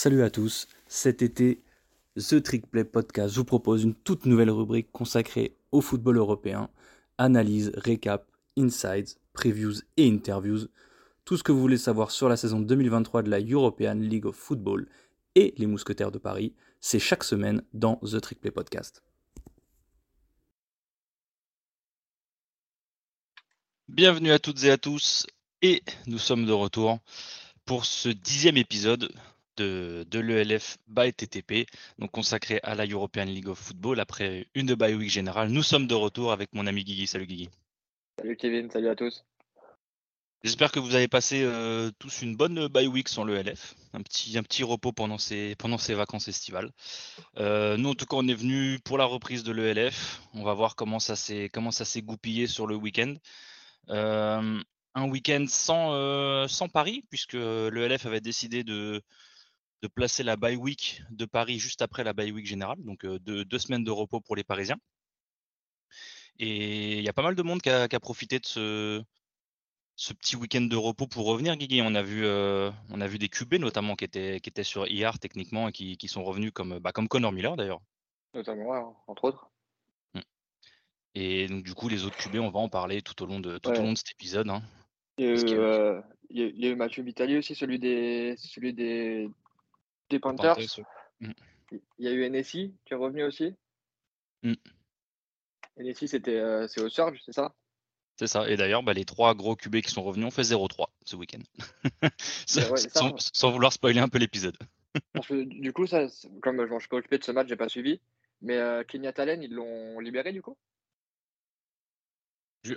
Salut à tous, cet été, The Trick Play Podcast vous propose une toute nouvelle rubrique consacrée au football européen. Analyse, récap, insights, previews et interviews. Tout ce que vous voulez savoir sur la saison 2023 de la European League of Football et les Mousquetaires de Paris, c'est chaque semaine dans The Trick Play Podcast. Bienvenue à toutes et à tous, et nous sommes de retour pour ce dixième épisode de, de l'ELF by TTP, donc consacré à la European League of Football après une de bye week générale. Nous sommes de retour avec mon ami Guigui. Salut Guigui. Salut Kevin, salut à tous. J'espère que vous avez passé euh, tous une bonne bye week sans l'ELF, un petit, un petit repos pendant ces, pendant ces vacances estivales. Euh, nous, en tout cas, on est venu pour la reprise de l'ELF. On va voir comment ça s'est goupillé sur le week-end. Euh, un week-end sans, sans Paris, puisque l'ELF avait décidé de, de placer la bye week de Paris juste après la bye week générale, donc deux, semaines de repos pour les Parisiens. Et il y a pas mal de monde qui a, profité de ce, ce petit week-end de repos pour revenir, Guigui. On a vu, on a vu des QB notamment qui étaient, qui étaient sur IR techniquement et qui, sont revenus comme, bah, comme Connor Miller d'ailleurs. Notamment, entre autres. Mmh. Et donc du coup, les autres QB, on va en parler tout au long de, tout au long de cet épisode. Hein. Il, y a eu, Mathieu Vitali aussi, celui des, celui des, des Panthers. Mmh. Il y a eu NSI qui est revenu aussi. NSI, c'était, euh, c'est au Surge, c'est ça? C'est ça. Et d'ailleurs, bah, les trois gros QB qui sont revenus ont fait 0-3 ce week-end. sans, vouloir spoiler un peu l'épisode. du coup, ça, comme je ne suis pas occupé de ce match, j'ai pas suivi. Mais euh, Kenya Talen, ils l'ont libéré du coup?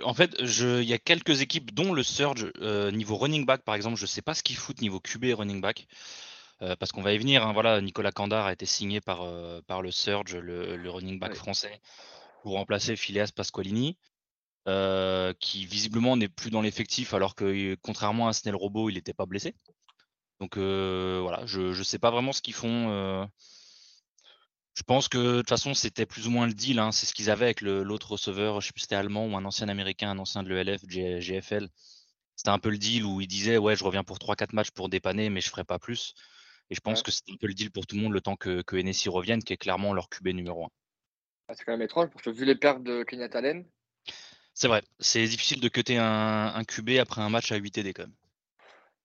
En fait, il y a quelques équipes, dont le Surge, euh, niveau running back par exemple, je ne sais pas ce qu'ils foutent niveau QB et running back. Euh, parce qu'on va y venir. Hein, voilà, Nicolas Candard a été signé par, euh, par le Surge, le, running back français, pour remplacer Phileas Pasqualini, euh, qui visiblement n'est plus dans l'effectif, alors que contrairement à Snell Robot, il n'était pas blessé. Donc voilà, je ne sais pas vraiment ce qu'ils font. Je pense que de toute façon, c'était plus ou moins le deal. Hein, c'est ce qu'ils avaient avec l'autre receveur, je ne sais plus si c'était allemand ou un ancien américain, un ancien de l'ELF, GFL. C'était un peu le deal où il disait Ouais, je reviens pour 3-4 matchs pour dépanner, mais je ne ferai pas plus. Et je pense que c'est un peu le deal pour tout le monde le temps que, que NSI revienne, qui est clairement leur QB numéro 1. Ah, c'est quand même étrange parce que vu les pertes de Kenya Allen. C'est vrai, c'est difficile de cuter un, un, QB après un match à 8 TD quand même.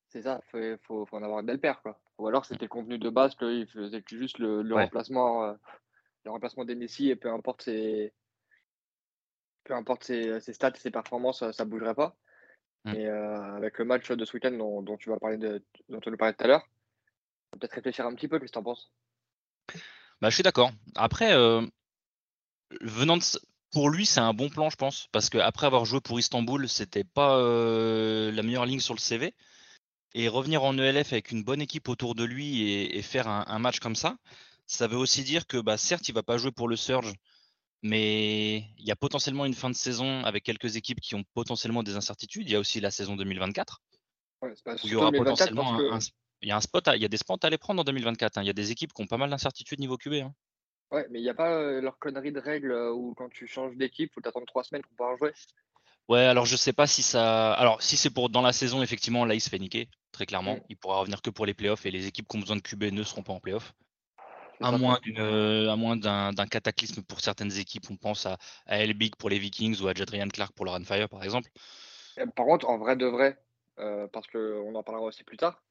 C'est ça, il faut, faut, en avoir une belle paire. Quoi. Ou alors c'était contenu de base qu'il faisait juste le, remplacement, euh, le remplacement d'NSI et peu importe ses, peu importe ses, stats et ses performances, ça ne bougerait pas. Mm. Mais euh, avec le match de ce week-end dont, dont, tu vas parler de, dont tu nous parlais tout à l'heure, peut-être réfléchir un petit peu, qu'est-ce que tu en penses? Bah, Je suis d'accord. Après, euh, venant pour lui, c'est un bon plan, je pense, parce qu'après avoir joué pour Istanbul, c'était pas euh, la meilleure ligne sur le CV. Et revenir en ELF avec une bonne équipe autour de lui et, faire un, match comme ça, ça veut aussi dire que bah, certes, il va pas jouer pour le Surge, mais il y a potentiellement une fin de saison avec quelques équipes qui ont potentiellement des incertitudes. Il y a aussi la saison 2024. où il y aura potentiellement un, il y a un spot, il y a des spots à aller prendre en 2024. Hein. Il y a des équipes qui ont pas mal d'incertitudes niveau QB. Hein. Ouais, mais il n'y a pas euh, leur connerie de règles euh, où quand tu changes d'équipe, il faut t'attendre trois semaines pour pouvoir jouer? Ouais, alors je sais pas si ça. Alors si c'est pour dans la saison, effectivement, là il se fait niquer, très clairement. Mm. Il pourra revenir que pour les playoffs et les équipes qui ont besoin de QB ne seront pas en playoffs. À moins, à moins d'un, cataclysme pour certaines équipes, on pense à, à Elbig pour les Vikings ou à Jadrian Clark pour le Runfire par exemple. Par contre, en vrai de vrai, euh, parce qu'on en parlera aussi plus tard,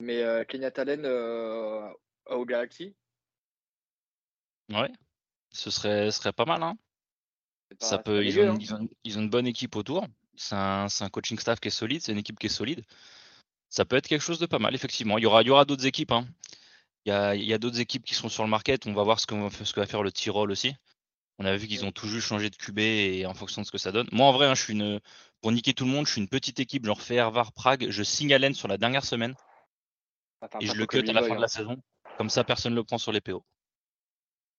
mais euh, Kenya Talen euh, au Galaxy Ouais, ce serait, serait pas mal. Hein. Ça peut, ils, ont, hein. ils, ont, une bonne équipe autour. C'est un, un, coaching staff qui est solide, c'est une équipe qui est solide. Ça peut être quelque chose de pas mal, effectivement. Il y aura, il y aura d'autres équipes. Hein. Il y a, il y a d'autres équipes qui sont sur le market. On va voir ce que, ce que va faire le Tyrol aussi. On a vu qu'ils ont tout juste changé de QB et en fonction de ce que ça donne. Moi, en vrai, hein, je suis une, pour niquer tout le monde, je suis une petite équipe, genre Fervar Prague. Je signe Allen sur la dernière semaine et je le cut à la fin de la hein. saison. Comme ça, personne ne le prend sur les PO.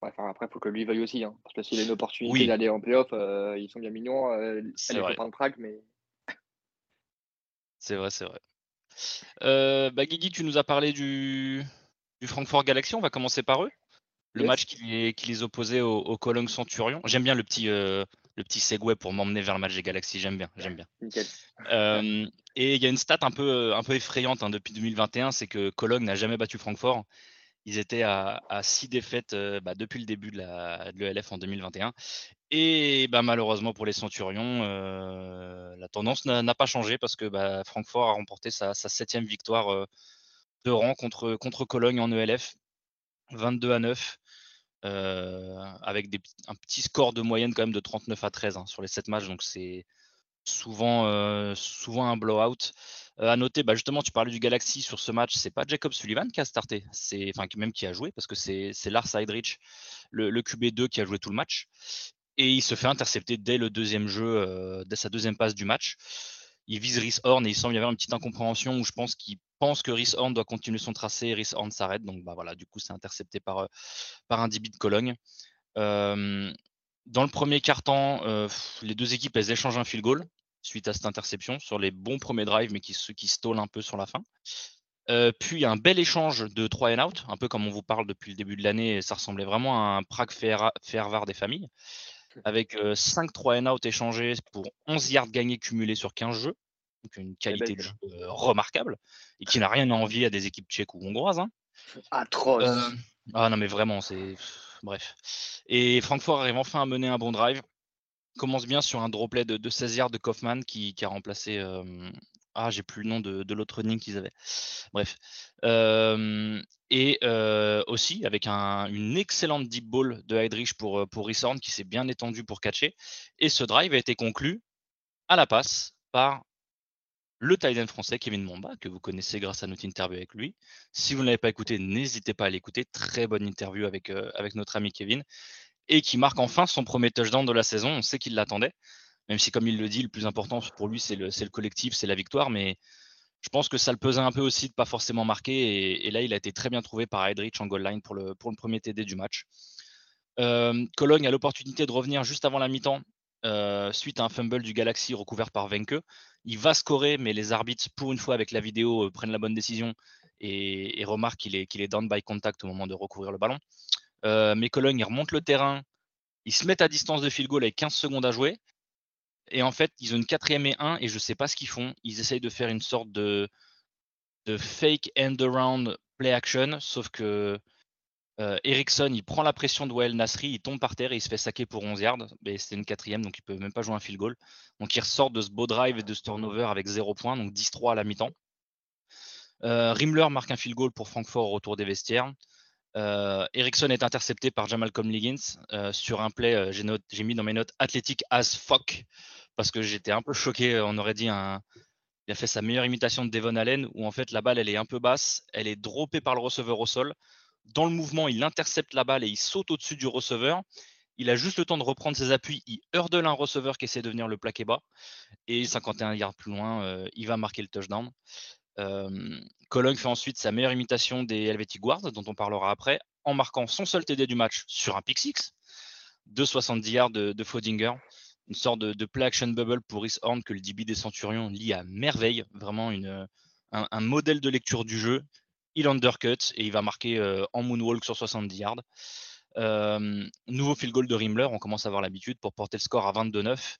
après, il faut que lui veuille aussi. Hein, parce que s'il a une opportunité d'aller en playoff, euh, ils sont bien mignons. Euh, c'est vrai. mais. C'est vrai, c'est vrai. Euh, bah, Guigui, tu nous as parlé du, du Francfort Galaxy. On va commencer par eux. Le match qui les, qui les opposait au, au Cologne Centurion. J'aime bien le petit, euh, le petit segway pour m'emmener vers le match des Galaxies. J'aime bien, j'aime bien. Et il y a une stat un peu, un peu effrayante hein, depuis 2021, c'est que Cologne n'a jamais battu Francfort. Ils étaient à, six défaites bah, depuis le début de l'ELF en 2021. Et bah, malheureusement pour les Centurions, la tendance n'a pas changé parce que bah, Francfort a remporté sa, septième victoire de rang contre, contre Cologne en ELF, 22 à 9. avec un petit score de moyenne quand même de 39 à 13 hein, sur les 7 matchs, donc c'est souvent, souvent un blowout. à noter, bah, justement, tu parlais du Galaxy sur ce match, c'est pas Jacob Sullivan qui a starté, c'est enfin même qui a joué parce que c'est Lars Heidrich, le, le, QB2 qui a joué tout le match. Et il se fait intercepter dès le deuxième jeu, dès sa deuxième passe du match. Il vise Rhys Horn et il semble y avoir une petite incompréhension où je pense qu'il pense que Rhys Horn doit continuer son tracé et Rhys Horn s'arrête. Donc bah voilà, du coup c'est intercepté par, par un DB de Cologne. Dans le premier quart-temps, euh, les deux équipes elles échangent un field goal suite à cette interception sur les bons premiers drives, mais qui, qui stallent un peu sur la fin. Euh, puis un bel échange de 3 and out, un peu comme on vous parle depuis le début de l'année, ça ressemblait vraiment à un Prague Fervar des familles, avec 5 euh, 3 and out échangés pour 11 yards gagnés cumulés sur 15 jeux, donc une qualité de jeu remarquable, et qui n'a rien à envier à des équipes tchèques ou hongroises. Hein. Atroce. ah non mais vraiment, c'est bref. Et Francfort arrive enfin à mener un bon drive. Commence bien sur un droplet de, de 16 yards de Kaufman qui, a remplacé. ah, j'ai plus le nom de, l'autre running qu'ils avaient. Bref. et aussi avec une excellente deep ball de Heidrich pour, pour qui s'est bien étendu pour catcher. Et ce drive a été conclu à la passe par le Titan français Kevin Momba, que vous connaissez grâce à notre interview avec lui. Si vous ne l'avez pas écouté, n'hésitez pas à l'écouter. Très bonne interview avec, euh, avec notre ami Kevin. Et qui marque enfin son premier touchdown de la saison. On sait qu'il l'attendait. Même si, comme il le dit, le plus important pour lui, c'est le, le, collectif, c'est la victoire. Mais je pense que ça le pesait un peu aussi de pas forcément marquer. Et, là, il a été très bien trouvé par Heidrich en goal line pour le, pour le premier TD du match. Euh, Cologne a l'opportunité de revenir juste avant la mi-temps euh, suite à un fumble du Galaxy recouvert par Venke. Il va scorer, mais les arbitres, pour une fois avec la vidéo, euh, prennent la bonne décision et, remarquent qu'il est, down by contact au moment de recouvrir le ballon. Euh, mais Cologne, ils remontent le terrain, ils se mettent à distance de field goal avec 15 secondes à jouer. Et en fait, ils ont une quatrième et 1 et je ne sais pas ce qu'ils font. Ils essayent de faire une sorte de, de fake end around play action, sauf que euh, Ericsson, il prend la pression de Wael Nasri, il tombe par terre et il se fait saquer pour 11 yards. Mais c'était une quatrième, donc il peut même pas jouer un field goal. Donc il ressort de ce beau drive et de ce turnover avec 0 points, donc 10-3 à la mi-temps. Euh, Rimler marque un field goal pour Francfort au retour des vestiaires. Euh, est intercepté par Jamal Comliggins euh, sur un play, j'ai mis dans mes notes athlétique as fuck, parce que j'étais un peu choqué. On aurait dit un. Il a fait sa meilleure imitation de Devon Allen, où en fait la balle elle est un peu basse, elle est droppée par le receveur au sol dans le mouvement, il intercepte la balle et il saute au-dessus du receveur. Il a juste le temps de reprendre ses appuis. Il hurdle un receveur qui essaie de venir le plaquer bas. Et 51 yards plus loin, euh, il va marquer le touchdown. Euh, Cologne fait ensuite sa meilleure imitation des Helvetic Guards, dont on parlera après, en marquant son seul TD du match sur un pick six de 70 yards de, Fodinger. Une sorte de, play action bubble pour Rhys Horn que le DB des Centurions lit à merveille. Vraiment un modèle de lecture du jeu il undercut et il va marquer euh, en moonwalk sur 70 yards. Nouveau field goal de Rimler, on commence à avoir l'habitude pour porter le score à 22-9.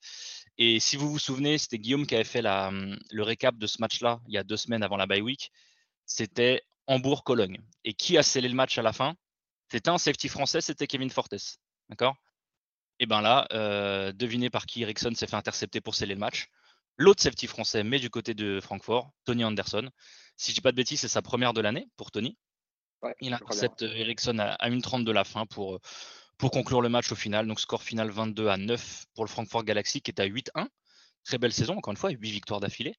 Et si vous vous souvenez, c'était Guillaume qui avait fait le récap de ce match-là il y a deux semaines avant la bye week. C'était Hambourg-Cologne. Et qui a scellé le match à la fin? C'était un safety français, c'était Kevin Fortes. D'accord? Et bien là, euh, devinez par qui Ericsson s'est fait intercepter pour sceller le match. L'autre safety français, mais du côté de Francfort, Tony Anderson. Si je dis pas de bêtises, c'est sa première de l'année pour Tony. il intercepte Ericsson à, à, une 30 de la fin pour, pour conclure le match au final. Donc score final 22 à 9 pour le Francfort Galaxy qui est à 8-1. Très belle saison, encore une fois, 8 victoires d'affilée.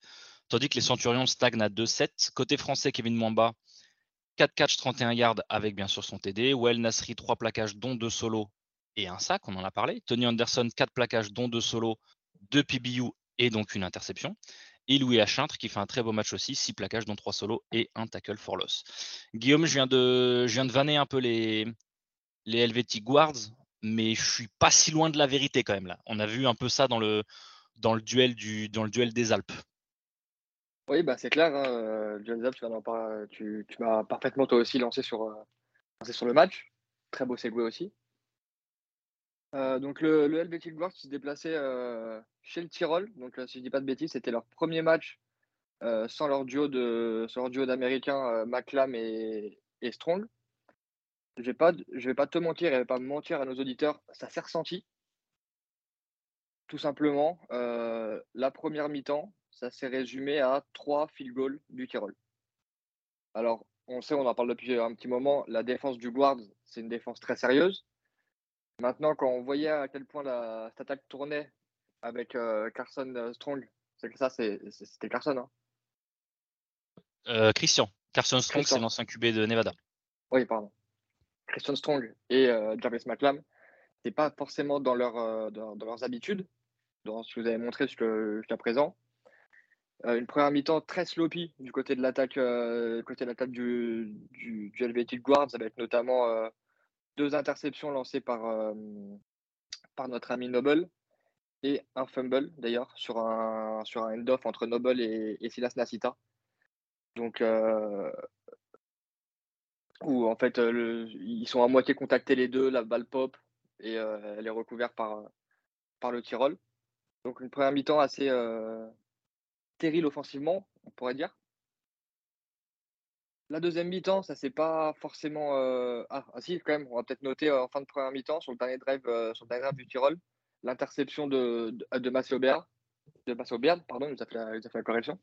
Tandis que les Centurions stagnent à 2-7. Côté français, Kevin Mwamba, 4 catch 31 yards avec bien sûr son TD. Well Nasri, 3 plaquages, dont 2 solos et un sac, on en a parlé. Tony Anderson, 4 plaquages, dont 2 solos, 2 PBU et donc une interception. Et Louis Achintre qui fait un très beau match aussi, 6 plaquages dont 3 solos et un tackle for loss. Guillaume, je viens de, je de vanner un peu les, les Helvetic Guards, mais je suis pas si loin de la vérité quand même là. On a vu un peu ça dans le, duel, des Alpes. Oui, bah c'est clair. Hein, euh, tu, tu, m'as parfaitement toi aussi lancé sur, euh, lancé sur le match. Très beau segway aussi. Euh, donc le, le Helvetic Guard qui se déplaçait euh, chez le Tyrol. Donc si je dis pas de bêtises, c'était leur premier match sans leur duo de sans leur duo d'américains McLam et, Strong. Je vais pas je vais pas te mentir et pas mentir à nos auditeurs, ça s'est ressenti. Tout simplement, la première mi-temps, ça s'est résumé à trois field goals du Tirol. Alors, on sait, on en parle depuis un petit moment, la défense du Guards, c'est une défense très sérieuse. Maintenant, quand on voyait à quel point la, cette attaque tournait avec euh, Carson euh, Strong, c'est que ça, c'était Carson. Hein euh, Christian. Carson Strong, c'est l'ancien QB de Nevada. Oui, pardon. Christian Strong et Jarvis McLam, c'est pas forcément dans, leur, dans, leurs habitudes, dans ce que vous avez montré jusqu'à présent. une première mi-temps très sloppy du côté de l'attaque côté de l'attaque du, du, du Helvetic Guards, avec notamment deux interceptions lancées par, euh, par notre ami Noble et un fumble d'ailleurs sur un, sur un end-off entre Noble et, Silas Nasita. Donc, euh, où en fait, euh, ils sont à moitié contactés les deux, la balle pop et elle est recouverte par, par le Tyrol. Donc, une première mi-temps assez stérile offensivement, on pourrait dire. La deuxième mi-temps, ça c'est pas forcément. Euh, ah, ah, si, quand même, on va peut-être noter euh, en fin de première mi-temps, sur le dernier drive, euh, sur le dernier drive du Tyrol, l'interception de, de, de Masseo Berd, de Masseo pardon, il nous a fait la, fait la correction.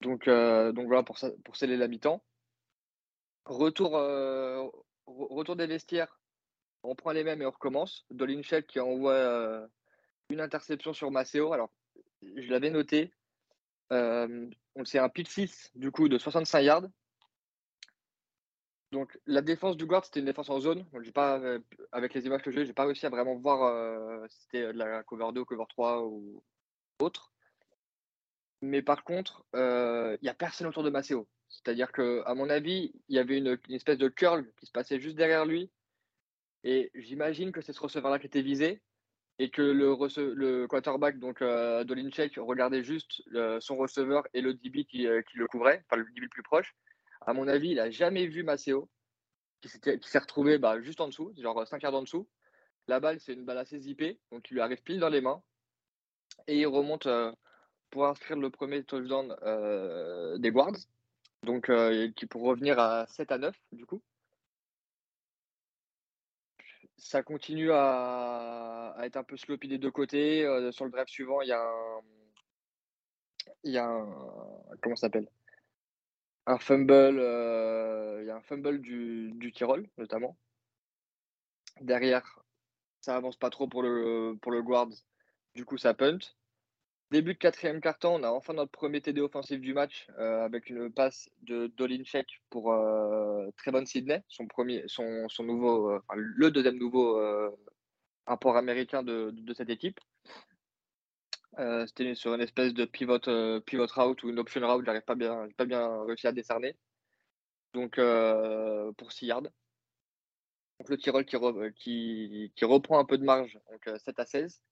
Donc, donc voilà pour, pour sceller la mi-temps. Retour, retour des vestiaires, on prend les mêmes et on recommence. Dolinchek qui envoie une interception sur Masseo. Alors, je l'avais noté. c'est un pick 6 du coup de 65 yards. Donc la défense du guard, c'était une défense en zone. Pas, euh, avec les images que j'ai, j'ai pas réussi à vraiment voir euh, si c'était euh, de la cover 2 ou cover 3 ou autre. Mais par contre, il n'y a personne autour de Maceo. C'est-à-dire que, à mon avis, il y avait une, espèce de curl qui se passait juste derrière lui. Et j'imagine que c'est ce receveur-là qui était visé et que le, quarterback, donc euh, regardait juste son receveur et le DB qui, le couvrait, enfin le DB le plus proche. À mon avis, il n'a jamais vu Maceo, qui s'est retrouvé bah, juste en dessous, genre 5 yards en dessous. La balle, c'est une balle assez zippée, donc il lui arrive pile dans les mains. Et il remonte euh, pour inscrire le premier touchdown euh, des Guards, donc euh, qui pour revenir à 7 à 9 du coup. Ça continue à, être un peu sloppy des deux côtés. sur le drive suivant, il y a un. Il y a un. Comment ça s'appelle? Un fumble, euh, il y a un fumble du, du Tyrol, notamment. Derrière, ça avance pas trop pour le, pour le guard, du coup ça punt. Début de quatrième carton, on a enfin notre premier TD offensif du match euh, avec une passe de Dolinchek pour euh, Trevon Sidney, son premier, son, son nouveau, euh, le deuxième nouveau import américain de, de, cette équipe. Euh, c'était sur une espèce de pivot, euh, pivot route ou une option route, j'arrive pas bien, pas bien réussi à décerner. Donc euh, pour 6 yards. Donc le Tyrol qui, qui, reprend un peu de marge, donc 7 à 16.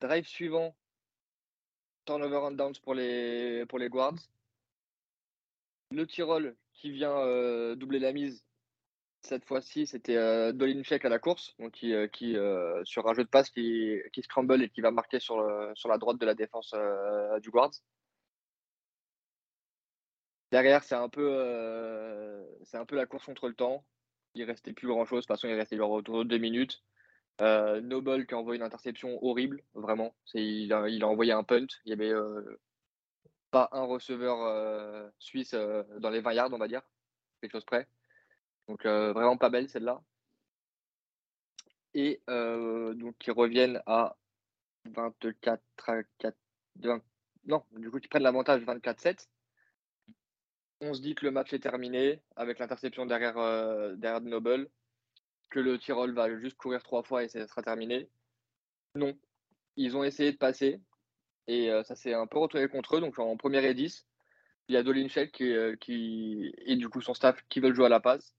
Drive suivant, turnover and downs pour les, pour les guards. Le Tyrol qui vient doubler la mise cette fois-ci, c'était euh, Dolinchek à la course, donc qui, euh, euh, sur un jeu de passe qui, scramble et qui va marquer sur, la droite de la défense euh, du Guards. Derrière, c'est un peu la course contre le temps. Il restait plus grand chose. De toute façon, il restait autour de deux minutes. Noble qui a envoyé une interception horrible, vraiment. Il a, il a envoyé un punt. Il y avait pas un receveur suisse dans les 20 yards, on va dire, quelque chose près. Donc euh, vraiment pas belle celle-là. Et euh, donc ils reviennent à 24 à 4. non, du coup ils prennent l'avantage 24-7. On se dit que le match est terminé avec l'interception derrière, euh, Noble, que le Tyrol va juste courir trois fois et ça sera terminé. Non, ils ont essayé de passer et ça s'est un peu retourné contre eux. Donc en première et 10, il y a Dolinchek qui, qui, et du coup son staff qui veulent jouer à la passe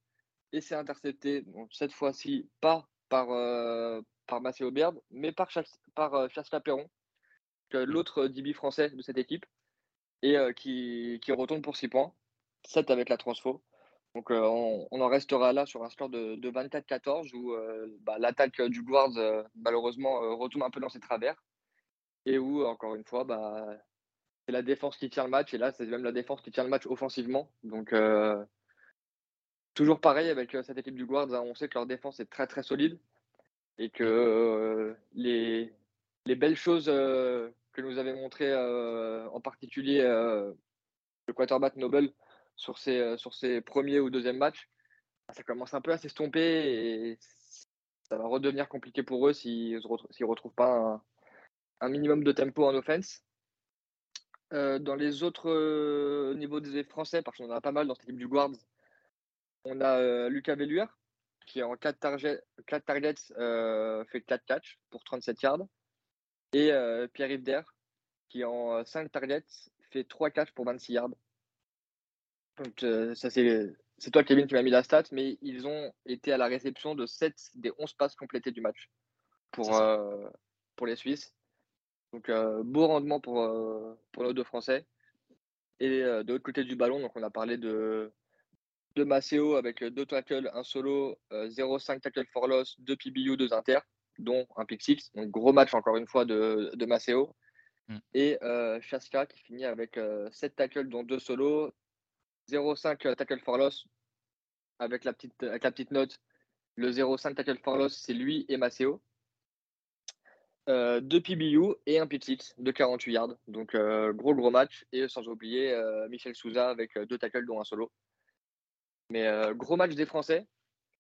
et c'est intercepté, cette fois-ci pas par, euh, par Massé Aubert, mais par, par euh, Perron, l'autre DB français de cette équipe, et euh, qui, qui, retourne pour 6 points, 7 avec la transfo. Donc euh, on, en restera là sur un score de, 24-14 où bah, l'attaque du Guards malheureusement retombe un peu dans ses travers et où encore une fois bah, c'est la défense qui tient le match. Et là, c'est même la défense qui tient le match offensivement. Donc, toujours pareil avec cette équipe du Guards. Hein. on sait que leur défense est très, très solide. Et que les, les belles choses que nous avait montré en particulier le quarterback Noble sur ses, sur ses premiers ou deuxièmes matchs, ça commence un peu à s'estomper et ça va redevenir compliqué pour eux s'ils ne retrouvent pas un, minimum de tempo en offense. dans les autres niveaux des Français, parce qu'on en a pas mal dans cette équipe du Guards, on a Lucas Velluer qui en 4, targets, 4 targets fait 4 catchs pour 37 yards. Et Pierre-Yves qui en 5 targets fait 3 catchs pour 26 yards. Donc, ça, c'est, c'est toi, Kevin, qui m'as mis la stat, mais ils ont été à la réception de 7 des 11 passes complétées du match pour, pour les Suisses. Donc, beau rendement pour, pour nos deux Français. Et de l'autre côté du ballon, donc on a parlé de, de Maceo avec 2 tackles, un solo, 0,5 tackle for loss, 2 PBU, 2 inter dont un pick six. Donc gros match encore une fois de, de Maceo. Mm. Et euh, Chaska qui finit avec 7 euh, tackles dont 2 solos, 0,5 euh, tackle for loss avec la petite, avec la petite note. Le 0,5 tackle for loss, c'est lui et Maceo. Euh, 2 PBU et un pick six de 48 yards. Donc gros gros match. Et sans oublier Michel Souza avec 2 tackles dont un solo. Mais gros match des Français.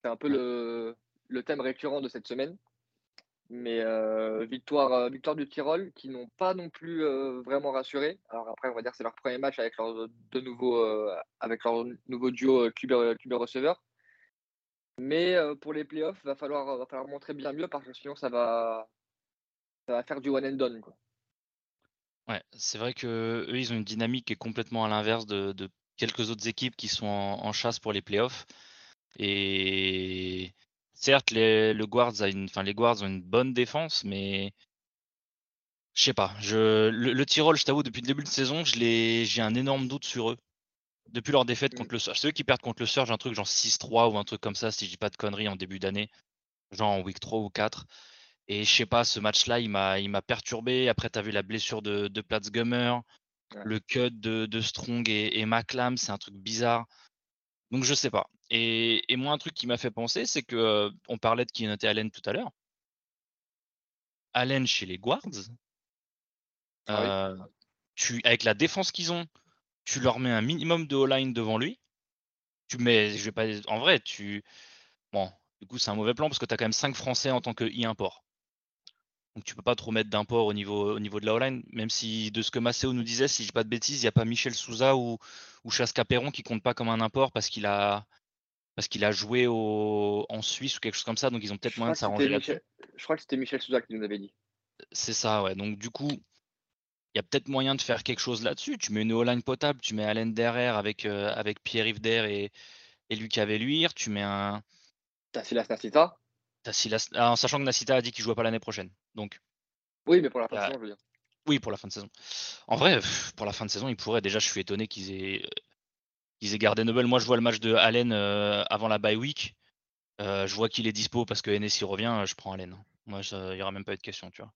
C'est un peu le, le thème récurrent de cette semaine. Mais euh, victoire, euh, victoire du Tyrol qui n'ont pas non plus euh, vraiment rassuré. Alors après, on va dire que c'est leur premier match avec leur, de nouveau, avec leur nouveau duo QB, receveur. Mais pour les playoffs, il va falloir, va falloir montrer bien mieux parce que sinon ça va, ça va faire du one and done. Quoi. Ouais, c'est vrai que eux, ils ont une dynamique qui est complètement à l'inverse de, quelques autres équipes qui sont en, chasse pour les playoffs. Et certes, les, le Guards une, les Guards ont une bonne défense, mais je sais pas. Je, le, Tyrol, je t'avoue, depuis le début de saison, j'ai un énorme doute sur eux. Depuis leur défaite contre le Surge. C'est eux qui perdent contre le Surge, un truc genre 6-3 ou un truc comme ça, si je dis pas de conneries en début d'année. Genre en week 3 ou 4. Et je sais pas, ce match-là, il m'a perturbé. Après, tu as vu la blessure de, de Platzgummer, le cut de, Strong et, et Maclam, c'est un truc bizarre. Donc je sais pas. Et, moi, un truc qui m'a fait penser, c'est que on parlait de qui notait Allen tout à l'heure. Allen chez les Guards, ah tu, avec la défense qu'ils ont, tu leur mets un minimum de all-line devant lui. Tu mets, je vais pas, en vrai, tu, bon, du coup, c'est un mauvais plan parce que tu as quand même 5 Français en tant que e-import. Donc tu peux pas trop mettre d'import au niveau, au niveau de la all-line, même si de ce que Maceo nous disait, si je dis pas de bêtises, il n'y a pas Michel Souza ou, ou Chaska Perron qui compte pas comme un import parce qu'il a, parce qu'il a joué au, en Suisse ou quelque chose comme ça, donc ils ont peut-être moyen de s'arranger là-dessus. Je crois que c'était Michel Souza qui nous avait dit. C'est ça, ouais. Donc du coup, il y a peut-être moyen de faire quelque chose là-dessus. Tu mets une all-line potable, tu mets Alain derrière avec, euh, avec Pierre-Yves Der et, et Lucas Velluire, tu mets un. T'as Silas Ah, en sachant que Nasita a dit qu'il jouait pas l'année prochaine. Donc. Oui, mais pour la fin de saison, je veux dire. Oui, pour la fin de saison. En vrai, pour la fin de saison, il pourrait. Déjà, je suis étonné qu'ils aient ils aient gardé Nobel. Moi, je vois le match de Allen euh, avant la bye week. Euh, je vois qu'il est dispo parce que NSI revient. Je prends Allen. Moi, il n'y aura même pas eu de question, tu vois.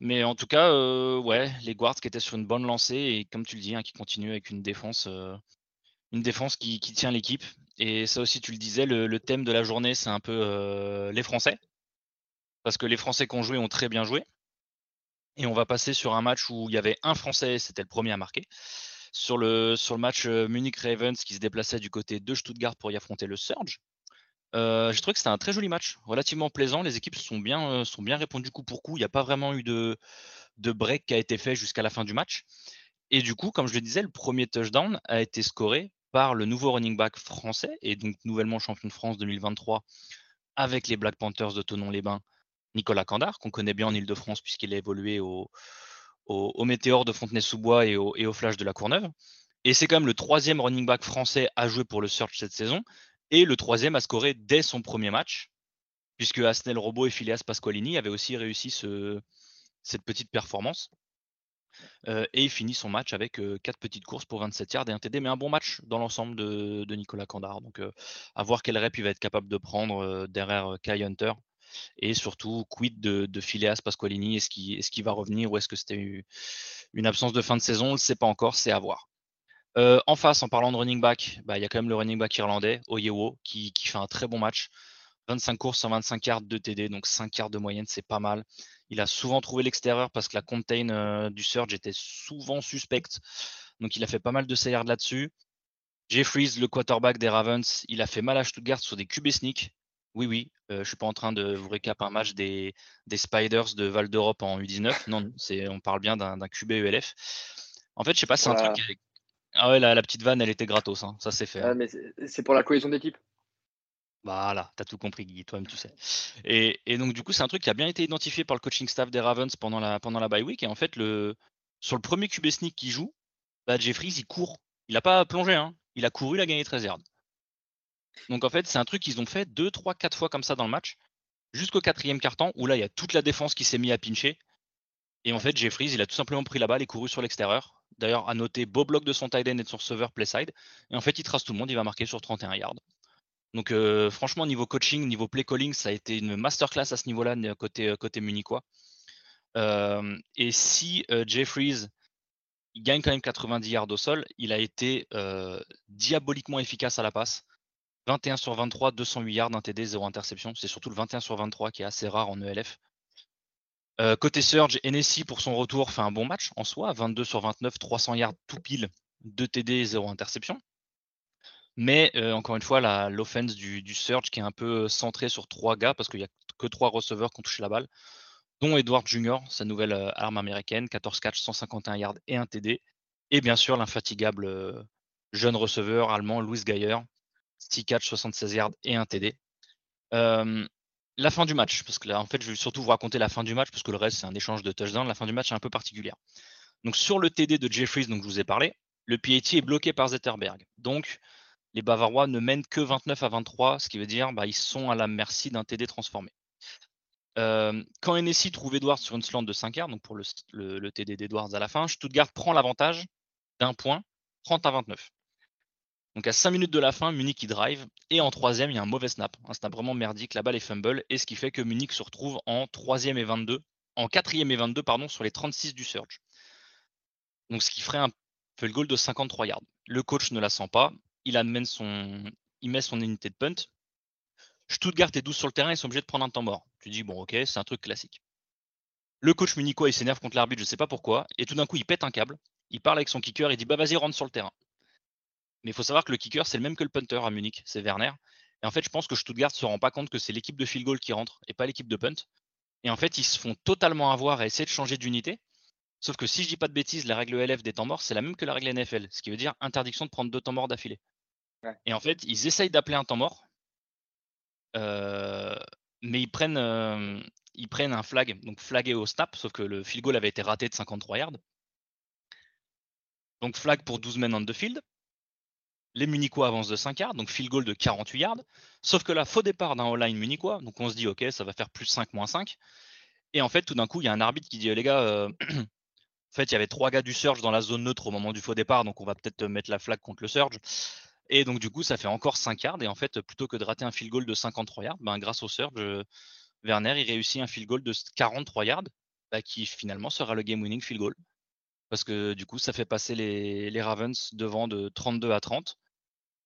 Mais en tout cas, euh, ouais, les Guards qui étaient sur une bonne lancée et comme tu le dis, hein, qui continuent avec une défense, une défense qui, tient l'équipe. Et ça aussi, tu le disais, le, thème de la journée, c'est un peu les Français. Parce que les Français qui ont joué ont très bien joué. Et on va passer sur un match où il y avait un Français, c'était le premier à marquer sur le, sur le match euh, Munich Ravens qui se déplaçait du côté de Stuttgart pour y affronter le Surge. Euh, J'ai trouvé que c'était un très joli match, relativement plaisant. Les équipes sont bien, euh, sont bien répondues coup pour coup. Il n'y a pas vraiment eu de, de break qui a été fait jusqu'à la fin du match. Et du coup, comme je le disais, le premier touchdown a été scoré par le nouveau running back français et donc nouvellement champion de France 2023 avec les Black Panthers de Tonon-les-Bains, Nicolas Candard, qu'on connaît bien en Ile-de-France puisqu'il a évolué au, au, Météor de Fontenay-sous-Bois et au, Flash de la Courneuve. Et c'est quand même le troisième running back français à jouer pour le Search cette saison et le troisième à scorer dès son premier match, puisque Asnel Robot et Phileas Pasqualini avaient aussi réussi cette petite performance. Euh, et il finit son match avec euh, quatre petites courses pour 27 yards et un TD, mais un bon match dans l'ensemble de, Nicolas Candard. Donc euh, à voir quel rep il va être capable de prendre derrière Kai Hunter. Et surtout, quid de, Phileas Pasqualini Est-ce qu'il va revenir ou est-ce que c'était une absence de fin de saison? On ne le sait pas encore, c'est à voir. Euh, en face, en parlant de running back, bah, il y a quand même le running back irlandais, Oyewo, qui, qui fait un très bon match. 25 courses, 125 yards de TD, donc 5 yards de moyenne, c'est pas mal. Il a souvent trouvé l'extérieur parce que la contain euh, du Surge était souvent suspecte. Donc il a fait pas mal de yards là-dessus. Jeffries, le quarterback des Ravens, il a fait mal à Stuttgart sur des QB sneak. Oui, oui, euh, je ne suis pas en train de vous récap un match des, des Spiders de Val d'Europe en U19. Non, c'est, on parle bien d'un, QB ULF. En fait, je sais pas, c'est un truc. Ah ouais, la, petite vanne, elle était gratos, hein. ça c'est fait. Hein. mais c'est, pour la cohésion d'équipe? Voilà, t'as tout compris, Guy, toi-même tu sais. Et, donc du coup, c'est un truc qui a bien été identifié par le coaching staff des Ravens pendant la, pendant la bye week. Et en fait, le, sur le premier QB sneak qui joue, bah, Jeffries, il court. Il n'a pas plongé, hein. il a couru, il a gagné 13 yards. Donc en fait, c'est un truc qu'ils ont fait 2, 3, 4 fois comme ça dans le match, jusqu'au quatrième quart-temps, où là, il y a toute la défense qui s'est mis à pincher. Et en fait, Jeffries, il a tout simplement pris la balle et couru sur l'extérieur. D'ailleurs, à noter beau bloc de son tight end et de son receveur play side. Et en fait, il trace tout le monde, il va marquer sur 31 yards. Donc euh, franchement, niveau coaching, niveau play calling, ça a été une masterclass à ce niveau-là, côté, euh, côté. Euh, et si Jeffries gagne quand même 90 yards au sol. Il a été diaboliquement efficace à la passe. 21 sur 23, 208 yards, un TD, 0 interception. C'est surtout le 21 sur 23 qui est assez rare en ELF. Côté Surge, NSI pour son retour fait un bon match en soi. 22 sur 29, 300 yards tout pile, 2 TD, 0 interception. Mais euh, encore une fois, l'offense du, du, Surge qui est un peu centré sur trois gars parce qu'il n'y a que trois receveurs qui ont touché la balle dont Edward Jr., sa nouvelle euh, arme américaine, 14 catch, 151 yards et un TD. Et bien sûr, l'infatigable euh, jeune receveur allemand, Louis Geyer, 6 catch, 76 yards et un TD. la fin du match, parce que là, en fait, je vais surtout vous raconter la fin du match, parce que le reste, c'est un échange de touchdowns. La fin du match est un peu particulière. Donc, sur le TD de Jeffries, donc je vous ai parlé, le PAT est bloqué par Zetterberg. Donc, les Bavarois ne mènent que 29 à 23, ce qui veut dire bah, ils sont à la merci d'un TD transformé quand NSI trouve Edwards sur une slant de 5 yards, pour le, TD d'Edwards à la fin, Stuttgart prend l'avantage d'un point, 30 à 29. Donc à 5 minutes de la fin, Munich y drive. Et en troisième, il y a un mauvais snap. Un snap vraiment merdique, la balle est fumble. Et ce qui fait que Munich se retrouve en troisième et 22, en quatrième et 22, pardon, sur les 36 du Surge. Donc ce qui ferait un le goal de 53 yards. Le coach ne la sent pas. Il amène son, il met son unité de punt. Stuttgart est 12 sur le terrain, ils sont obligés de prendre un temps mort. Tu dis, bon, ok, c'est un truc classique. Le coach munichois, il s'énerve contre l'arbitre, je ne sais pas pourquoi, et tout d'un coup, il pète un câble, il parle avec son kicker, il dit, bah vas-y, rentre sur le terrain. Mais il faut savoir que le kicker, c'est le même que le punter à Munich, c'est Werner. Et en fait, je pense que Stuttgart ne se rend pas compte que c'est l'équipe de field goal qui rentre et pas l'équipe de punt. Et en fait, ils se font totalement avoir à essayer de changer d'unité. Sauf que si je dis pas de bêtises, la règle LF des temps morts, c'est la même que la règle NFL, ce qui veut dire interdiction de prendre deux temps morts d'affilée. Et en fait, ils essayent d'appeler un temps mort, euh, mais ils prennent, euh, ils prennent un flag, donc flagué au snap, sauf que le field goal avait été raté de 53 yards. Donc flag pour 12 men on the field. Les Munichois avancent de 5 yards, donc field goal de 48 yards. Sauf que là, faux départ d'un all-line Munichois, donc on se dit, ok, ça va faire plus 5, moins 5. Et en fait, tout d'un coup, il y a un arbitre qui dit, les gars, euh, en fait, il y avait trois gars du Surge dans la zone neutre au moment du faux départ, donc on va peut-être mettre la flag contre le Surge. Et donc, du coup, ça fait encore 5 yards. Et en fait, plutôt que de rater un field goal de 53 yards, ben, grâce au surge, euh, Werner, il réussit un field goal de 43 yards, bah, qui finalement sera le game winning field goal. Parce que du coup, ça fait passer les, Ravens devant de 32 à 30.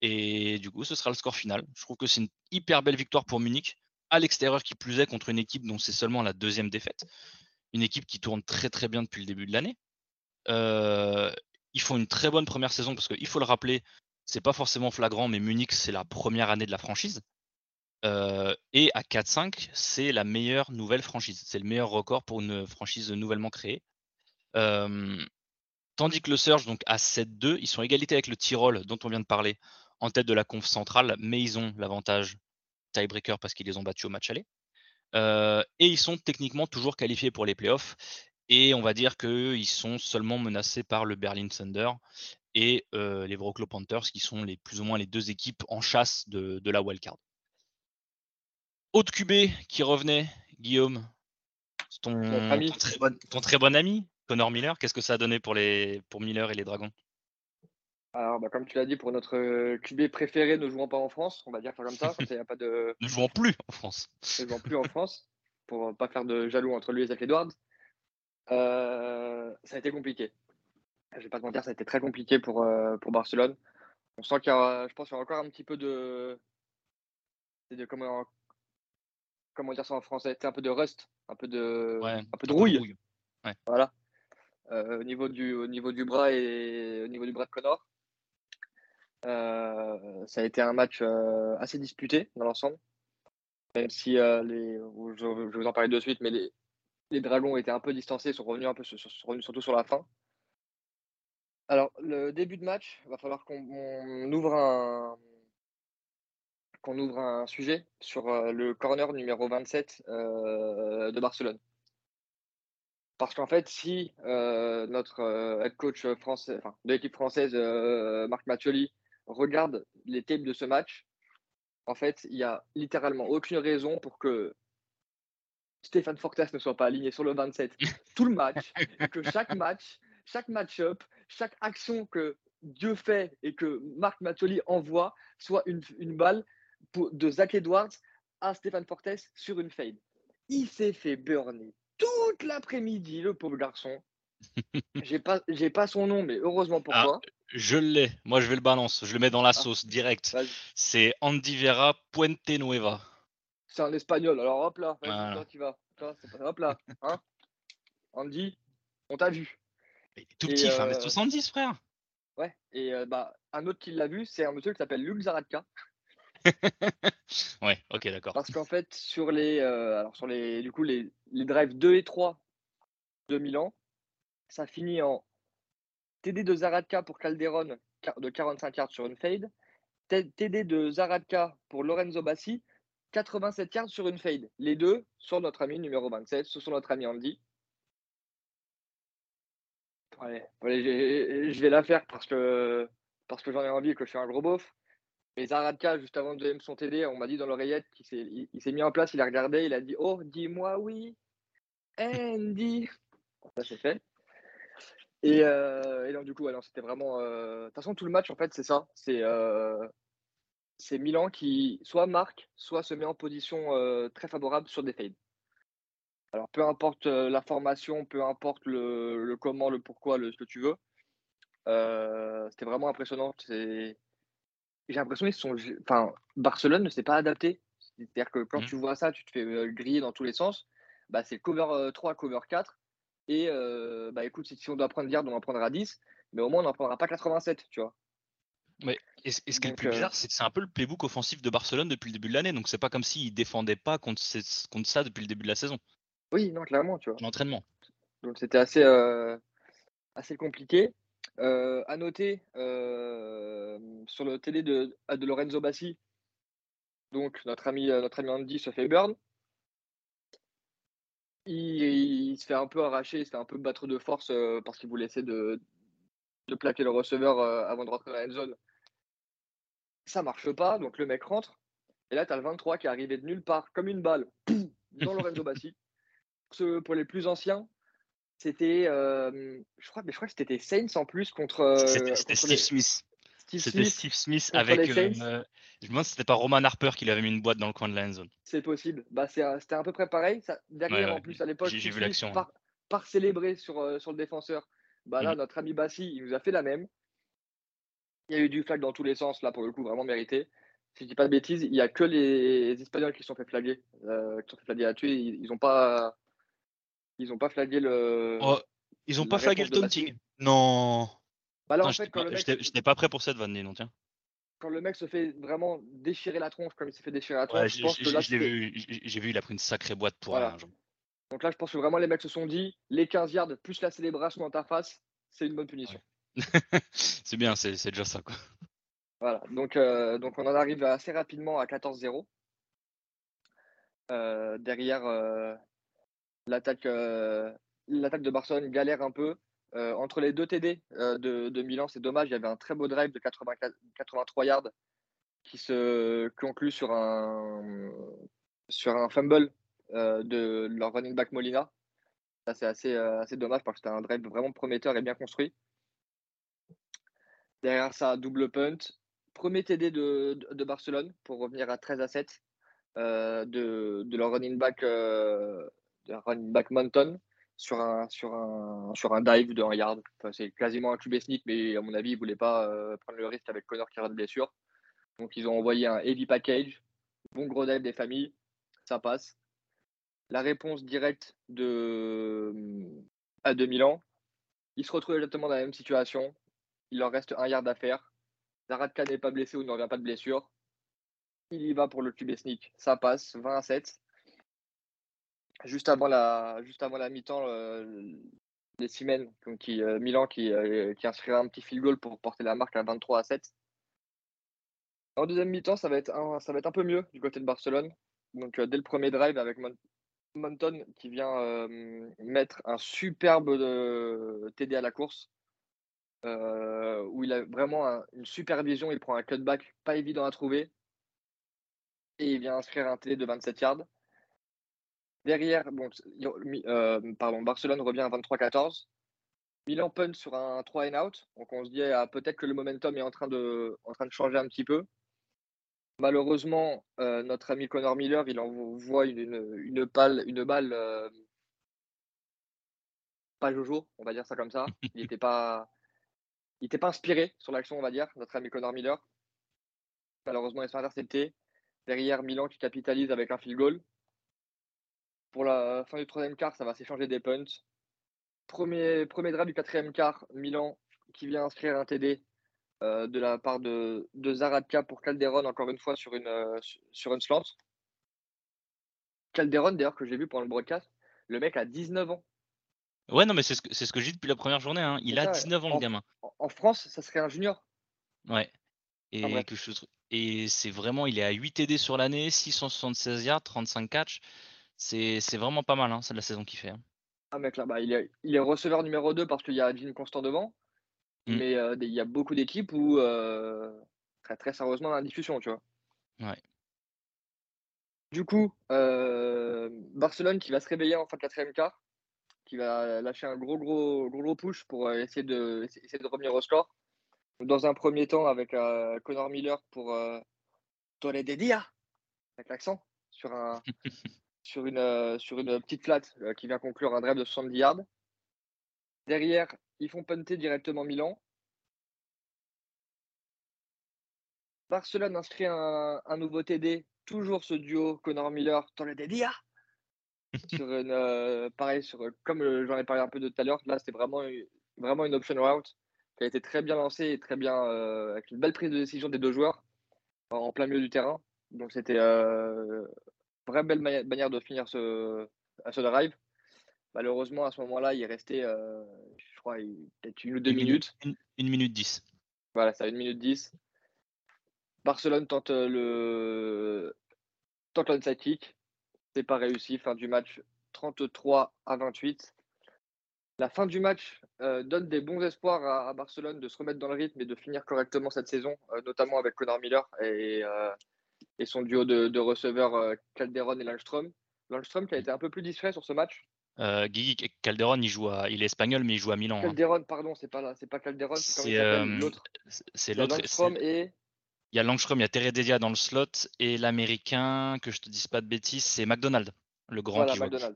Et du coup, ce sera le score final. Je trouve que c'est une hyper belle victoire pour Munich, à l'extérieur qui plus est, contre une équipe dont c'est seulement la deuxième défaite. Une équipe qui tourne très très bien depuis le début de l'année. Euh, ils font une très bonne première saison parce qu'il faut le rappeler, c'est pas forcément flagrant, mais Munich, c'est la première année de la franchise. Euh, et à 4-5, c'est la meilleure nouvelle franchise. C'est le meilleur record pour une franchise nouvellement créée. Euh, tandis que le Surge, donc à 7-2, ils sont égalité avec le Tyrol, dont on vient de parler, en tête de la conf centrale, mais ils ont l'avantage tiebreaker parce qu'ils les ont battus au match aller. Euh, et ils sont techniquement toujours qualifiés pour les playoffs. Et on va dire qu'ils sont seulement menacés par le Berlin Thunder et les Wroclaw Panthers, qui sont les, plus ou moins les deux équipes en chasse de, la wildcard. Autre QB qui revenait, Guillaume, ton, très bon, ton très bon ami, Connor Miller, qu'est-ce que ça a donné pour, les, pour Miller et les Dragons? Alors, bah, comme tu l'as dit, pour notre QB préféré, ne jouant pas en France, on va dire comme ça, comme ça, il a pas de. ne jouant plus en France. Ne jouant plus en France, pour pas faire de jaloux entre lui et Zach Edwards. ça a été compliqué. Je vais pas te mentir, ça a été très compliqué pour, pour Barcelone. On sent qu'il y a, je pense qu'il y a encore un petit peu de. de comment, comment dire ça en français Un peu de rust, un peu de, un peu de rouille. Voilà. Euh, au, niveau du, au niveau du bras et au niveau du bras de Connor. Euh, ça a été un match euh, assez disputé dans l'ensemble. Même si les, je, vais vous en parler de suite, mais les, les Dragons étaient un peu distancés, sont revenus un peu surtout sur la fin. Alors, le début de match, va falloir qu'on ouvre un qu'on ouvre un sujet sur le corner numéro 27 de Barcelone. Parce qu'en fait, si notre head coach français, de l'équipe française, Marc Mathioli, regarde les tapes de ce match, en fait, il n'y a littéralement aucune raison pour que Stéphane Fortes ne soit pas aligné sur le 27 tout le match, que chaque match, chaque match-up, chaque action que Dieu fait et que Marc Mathioli envoie soit une, une balle pour, de Zach Edwards à Stéphane Fortes sur une fade. Il s'est fait burner toute l'après-midi, le pauvre garçon. J'ai pas, j'ai pas son nom, mais heureusement pour ah, toi. Je l'ai. Moi, je vais le balance. Je le mets dans la ah. sauce direct. C'est Andy Vera Puente Nueva. C'est un espagnol. Alors hop là, tu vas. Hop là, hein Andy, on t'a vu. Il est tout petit, euh... 1m70, frère. Ouais, et euh, bah, un autre qui l'a vu, c'est un monsieur qui s'appelle Luc Zaradka. ouais, ok, d'accord. Parce qu'en fait, sur les, euh, alors sur les, du coup, les, les drives 2 et 3 de Milan, ça finit en TD de Zaradka pour Calderon de 45 yards sur une fade, TD de Zaradka pour Lorenzo Bassi, 87 yards sur une fade. Les deux sur notre ami numéro 27, ce sont notre ami Andy. je vais la faire parce que, parce que j'en ai envie et que je suis un gros beauf. Mais Zaradka, juste avant de son TD, on m'a dit dans l'oreillette qu'il s'est, il, s'est mis en place, il a regardé, il a dit Oh, dis-moi oui, Andy. Ça, c'est fait. Et, euh, et, donc, du coup, alors, c'était vraiment. Euh, de toute façon, tout le match, en fait, c'est ça. C'est, euh, c'est Milan qui soit marque, soit se met en position très favorable sur des fades. Alors, peu importe la formation, peu importe le, le comment, le pourquoi, le, ce que tu veux. c'était vraiment impressionnant. J'ai l'impression qu'ils sont. Enfin, Barcelone ne s'est pas adapté. C'est-à-dire que quand mmh. tu vois ça, tu te fais griller dans tous les sens. Bah, c'est cover 3, euh, cover 4. Et euh, bah, écoute, si on doit prendre garde, on en prendra 10. Mais au moins, on n'en prendra pas 87, tu vois. Ouais. Et, ce qui est le plus bizarre, c'est que c'est un peu le playbook offensif de Barcelone depuis le début de l'année. Donc, c'est pas comme s'ils défendaient pas contre, contre, ça depuis le début de la saison. Oui, non, clairement, tu vois. L'entraînement. Donc, c'était assez, assez compliqué. Euh, à noter euh, sur le télé de, de Lorenzo Bassi, donc notre ami, euh, notre ami Andy se fait burn. Il, se fait un peu arracher, c'est un peu battre de force parce qu'il voulait essayer de, de plaquer le receveur avant de rentrer dans la zone. Ça marche pas, donc le mec rentre. Et là, tu as le 23 qui est arrivé de nulle part, comme une balle, dans Lorenzo Bassi. Pour les plus anciens, c'était, euh, je crois, mais je crois que c'était Saints en plus contre. Euh, c'était Steve Smith. C'était Steve Smith avec. Euh, je me demande si c'était pas Roman Harper qui lui avait mis une boîte dans le coin de la zone. C'est possible. Bah, c'était à peu près pareil. Ça, derrière, en plus, à l'époque, j'ai vu l'action. Par, par célébré sur, sur le défenseur. Bah là, mm. notre ami Bassi, il nous a fait la même. Il y a eu du flag dans tous les sens, là, pour le coup, vraiment mérité. Si je dis pas de bêtises, il n'y a que les Espagnols qui sont fait flaguer, qui sont fait flaguer à tuer. Ils n'ont pas, ils pas flagué le. Oh, ils n'ont pas flagué le taunting. Non. Bah là, en fait, je n'étais pas prêt pour cette vanne, non, tiens. Quand le mec se fait vraiment déchirer la tronche comme il s'est fait déchirer la tronche, je pense que là. J'ai vu, vu, il a pris une sacrée boîte pour voilà. Donc là, je pense que vraiment les mecs se sont dit les 15 yards plus la célébration dans ta face, c'est une bonne punition. c'est bien, c'est déjà ça. Quoi. Voilà, donc, euh, donc on en arrive assez rapidement à 14-0. Euh, derrière, L'attaque, euh, l'attaque de Barcelone galère un peu. Euh, entre les deux TD euh, de, Milan, c'est dommage. Il y avait un très beau drive de 83 yards qui se conclut sur un, sur un fumble de leur running back Molina. Ça, c'est assez, dommage parce que c'était un drive vraiment prometteur et bien construit. Derrière ça, double punt. Premier TD de, de Barcelone pour revenir à 13 à 7 euh, de, leur running back, euh, de running back Monton sur un, sur un, sur un dive de 1 yard. c'est quasiment un QB sneak, mais à mon avis, ils ne voulaient pas euh, prendre le risque avec Connor qui a de blessure. Donc, ils ont envoyé un heavy package, bon gros dive des familles, ça passe. La réponse directe de, à 2000 ans, ils se retrouvent exactement dans la même situation. Il leur reste un yard à faire. Zaradka n'est pas blessé ou ne revient pas de blessure. Il y va pour le QB sneak. Ça passe, 20 à 7. Juste avant la, mi-temps, les Siemens, qui, euh, Milan qui, euh, qui inscrira un petit field goal pour porter la marque à 23 à 7. En deuxième mi-temps, ça, va être un, peu mieux du côté de Barcelone. Donc, euh, dès le premier drive, avec Monton qui vient mettre un superbe TD à la course, où il a vraiment une supervision. Il prend un cutback pas évident à trouver et il vient inscrire un TD de 27 yards. Derrière, euh, pardon, Barcelone revient à 23-14. Milan punt sur un 3 and out. Donc on se dit ah, peut-être que le momentum est en train, de, changer un petit peu. Malheureusement, euh, notre ami Connor Miller, il envoie une, une, balle, euh, pas Jojo, on va dire ça comme ça. Il n'était pas, pas inspiré sur l'action, on va dire, notre ami Connor Miller. Malheureusement, il s'est intercepté. Derrière, Milan qui capitalise avec un field goal. Pour la fin du troisième quart, ça va s'échanger des punts. Premier, premier drive du quatrième quart, Milan qui vient inscrire un TD euh, de la part de, de Zaradka pour Calderon, encore une fois sur une, euh, sur une slant. Calderon, d'ailleurs, que j'ai vu pendant le broadcast, le mec a 19 ans. Ouais, non, mais c'est ce, que, ce que j'ai dit depuis la première journée. Hein. Il a 19 ans, le gamin. En, France, ça serait un junior. Ouais. Et, que je, et c'est vraiment, il est à 8 TD sur l'année, 676 yards, 35 catch. C'est vraiment pas mal, hein, c'est la saison qu'il fait. Hein. Ah mec, là, bas il, est, il est receveur numéro 2 parce qu'il y a Jean Constant devant. Mmh. Mais euh, il y a beaucoup d'équipes où, euh, très, très sérieusement, dans la discussion, tu vois. Ouais. Du coup, euh, Barcelone qui va se réveiller en fin de quatrième quart, qui va lâcher un gros, gros, gros, gros push pour essayer de, essayer de revenir au score dans un premier temps avec Connor Miller pour des Dia, avec l'accent, sur, un, sur, une, euh, sur une petite flat euh, qui vient conclure un drive de 70 yards. Derrière, ils font punter directement Milan. Barcelone inscrit un, un nouveau TD, toujours ce duo Connor Miller, des Dia. sur une, pareil, sur, comme j'en ai parlé un peu de tout à l'heure, là c'était vraiment, vraiment une option route qui a été très bien lancé et très bien, euh, avec une belle prise de décision des deux joueurs en plein milieu du terrain. Donc c'était euh, vraie belle manière de finir ce, à ce drive. Malheureusement, à ce moment-là, il restait, euh, je crois, peut-être une ou deux minutes. Une, minute dix. Voilà, ça, une minute dix. Barcelone tente le tente l'onside kick. C'est pas réussi. Fin du match 33 à 28 la fin du match euh, donne des bons espoirs à, Barcelone de se remettre dans le rythme et de finir correctement cette saison, euh, notamment avec Connor Miller et, euh, et son duo de, receveurs Calderon et Langstrom. Langstrom qui a été un peu plus discret sur ce match. Guigui Calderon, il joue il est espagnol, mais il joue à Milan. Hein. Calderon, pardon, c'est pas c'est pas Calderon, c'est l'autre. C'est l'autre. Langstrom et il y a Langstrom, il y a Terededia dans le slot et l'américain, que je te dise pas de bêtises, c'est McDonald, le grand qui McDonald.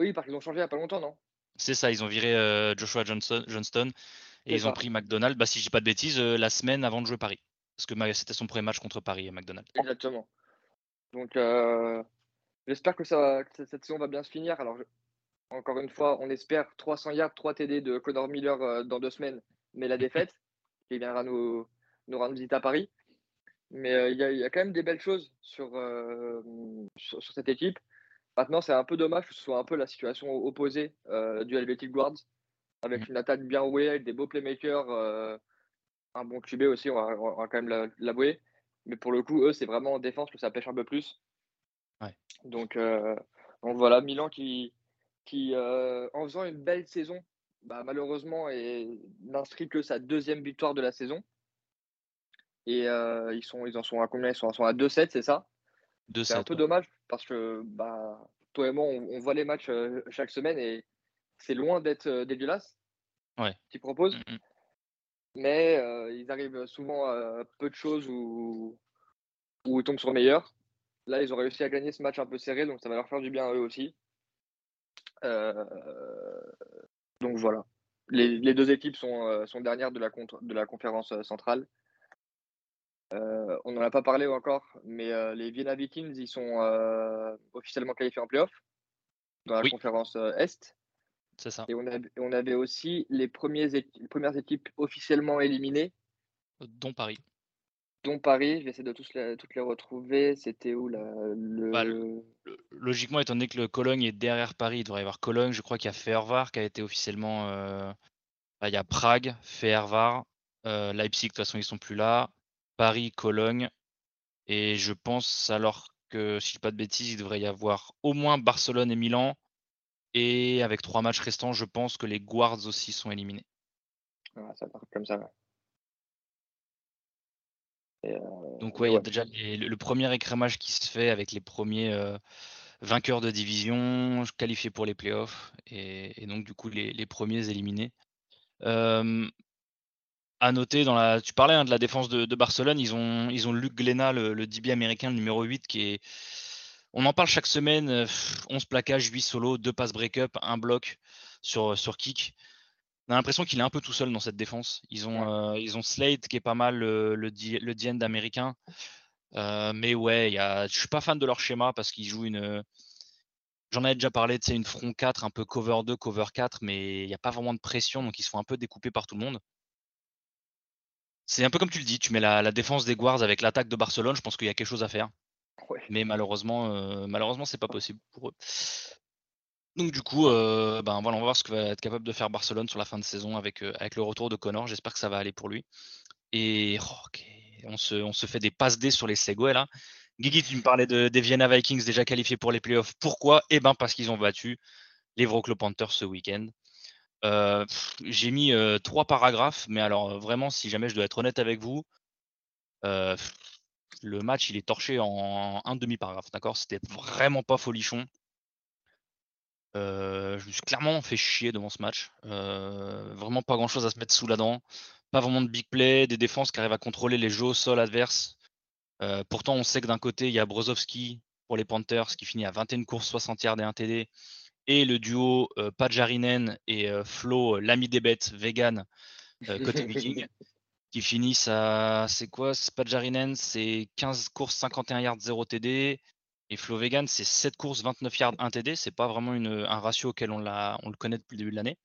Oui, parce qu'ils ont changé il n'y a pas longtemps, non? C'est ça, ils ont viré euh, Joshua Johnson, Johnston et ils ont pris McDonald, bah, si je dis pas de bêtises, euh, la semaine avant de jouer Paris. Parce que c'était son premier match contre Paris, McDonald. Exactement. Donc, euh, j'espère que, ça, cette saison va bien se finir. Alors, encore une fois, on espère 300 yards, 3 TD de Connor Miller dans deux semaines, mais la défaite, qui viendra nous, nous rendre visite à Paris. Mais il y, a quand même des belles choses sur, sur cette équipe. Maintenant, c'est un peu dommage que ce soit un peu la situation opposée euh, du Helvetic Guards, avec mmh. une attaque bien rouée, des beaux playmakers, euh, un bon QB aussi, on va, quand même l'avouer. Mais pour le coup, eux, c'est vraiment en défense que ça pêche un peu plus. Donc, euh, donc voilà, Milan qui, qui en faisant une belle saison, bah, malheureusement, n'inscrit que sa deuxième victoire de la saison. Et ils, sont, ils en sont à combien? Ils sont, sont à 2-7, c'est ça? C'est un peu dommage parce que bah, toi et moi, on, voit les matchs euh, chaque semaine et c'est loin d'être euh, dégueulasse. Ouais. Tu proposes. Mmh Mais ils arrivent souvent à peu de choses où, où ils tombent sur le meilleur. Là, ils ont réussi à gagner ce match un peu serré, donc ça va leur faire du bien à eux aussi. donc voilà. Les, deux équipes sont, sont dernières de la, de la conférence centrale. on n'en a pas parlé encore, mais les Vienna Vikings, ils sont officiellement qualifiés en playoff dans la conférence Est. C'est ça. Et on, on, avait aussi les, premiers les premières équipes officiellement éliminées. Dont Paris. Dont Paris, je vais essayer de tous les, toutes les retrouver. C'était où là bah, le... Logiquement, étant donné que le Cologne est derrière Paris, il devrait y avoir Cologne. Je crois qu'il y a Fervar qui a été officiellement. Euh, bah, il y a Prague, Fervar, euh, Leipzig, de toute façon, ils sont plus là. Paris, Cologne. Et je pense alors que, si je dis pas de bêtises, il devrait y avoir au moins Barcelone et Milan. Et avec trois matchs restants, je pense que les Guards aussi sont éliminés. ça part comme ça. Euh, donc ouais, il y a déjà le, premier écrémage qui se fait avec les premiers euh, vainqueurs de division qualifiés pour les playoffs et, donc du coup les, premiers éliminés. Euh, à noter, dans la, tu parlais hein, de la défense de, Barcelone, ils ont, ils ont Luc Glena, le, le DB américain, le numéro 8, qui est, on en parle chaque semaine. 11 plaquages, 8 solos, 2 passes break-up, un bloc sur, sur kick. On a l'impression qu'il est un peu tout seul dans cette défense. Ils ont, euh, ils ont Slade qui est pas mal le, le, le américain. Euh, mais ouais, y a, je suis pas fan de leur schéma parce qu'ils jouent une. J'en avais déjà parlé, c'est une front 4, un peu cover 2, cover 4, mais il n'y a pas vraiment de pression, donc ils se font un peu découper par tout le monde. C'est un peu comme tu le dis, tu mets la, la défense des Guards avec l'attaque de Barcelone, je pense qu'il y a quelque chose à faire. Mais malheureusement, euh, malheureusement, c'est pas possible pour eux. Donc du coup, euh, ben voilà, on va voir ce que va être capable de faire Barcelone sur la fin de saison avec, euh, avec le retour de Connor. J'espère que ça va aller pour lui. Et oh, on, se, on, se, fait des passes D sur les Segway là. Guigui, tu me parlais de, des Vienna Vikings déjà qualifiés pour les playoffs. Pourquoi? Eh ben parce qu'ils ont battu les Wroclaw Panthers ce week-end. J'ai mis trois paragraphes, mais alors vraiment, si jamais je dois être honnête avec vous, le match, il est torché en un demi-paragraphe, d'accord? C'était vraiment pas folichon. Euh, je me suis clairement fait chier devant ce match. Euh, vraiment pas grand chose à se mettre sous la dent. Pas vraiment de big play, des défenses qui arrivent à contrôler les jeux au sol adverses. Euh, pourtant, on sait que d'un côté, il y a Brozovski pour les Panthers qui finit à 21 courses, 60 yards et 1 TD. Et le duo Pajarinen et Flo, l'ami des bêtes, vegan, côté Viking, qui finissent à. C'est quoi Spadjarinen, c'est 15 courses, 51 yards, 0 TD. Et Flo Vegan, c'est 7 courses, 29 yards, 1 TD. C'est pas vraiment un ratio auquel on, le connaît depuis le début de l'année.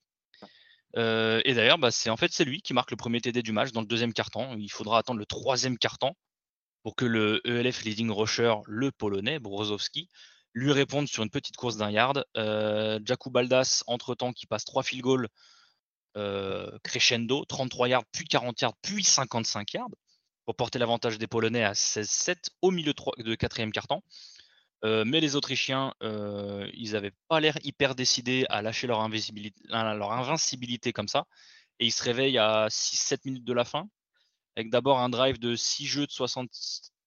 Euh, et d'ailleurs, bah, c'est en fait c'est lui qui marque le premier TD du match dans le deuxième carton. Il faudra attendre le troisième carton pour que le ELF leading rusher, le polonais Brozowski, lui réponde sur une petite course d'un yard. Euh, Jakub Baldas, entre-temps, qui passe 3 field goals euh, crescendo, 33 yards, puis 40 yards, puis 55 yards, pour porter l'avantage des Polonais à 16-7 au milieu de quatrième carton. Euh, mais les Autrichiens, euh, ils n'avaient pas l'air hyper décidés à lâcher leur, invincibilité comme ça. Et ils se réveillent à 6-7 minutes de la fin, avec d'abord un drive de 6 jeux de 60,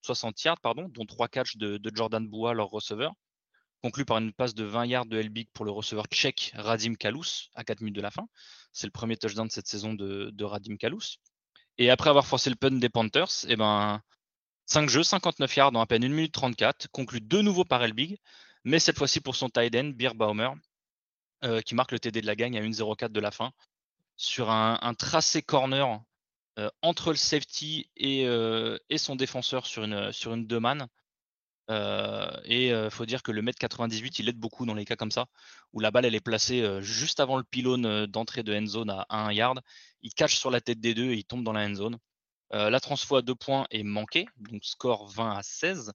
60 yards, dont 3 catchs de, Jordan Boua, leur receveur, conclu par une passe de 20 yards de Helbig pour le receveur tchèque Radim Kalous à 4 minutes de la fin. C'est le premier touchdown de cette saison de, Radim Kalous. Et après avoir forcé le punt des Panthers, eh ben, 5 jeux, 59 yards dans à peine 1 minute 34, conclu de nouveau par Elbig, mais cette fois-ci pour son tight end, Beer Baumer, euh, qui marque le TD de la gagne à 1-0-4 de la fin, sur un, tracé corner euh, entre le safety euh, et, son défenseur sur une, sur une deux man. Euh, et il faut dire que le mètre 98, il aide beaucoup dans les cas comme ça, où la balle elle est placée juste avant le pylône d'entrée de end zone à, 1 yard. Il cache sur la tête des deux et il tombe dans la end zone. la transfo à deux points est manquée, donc score 20 à 16.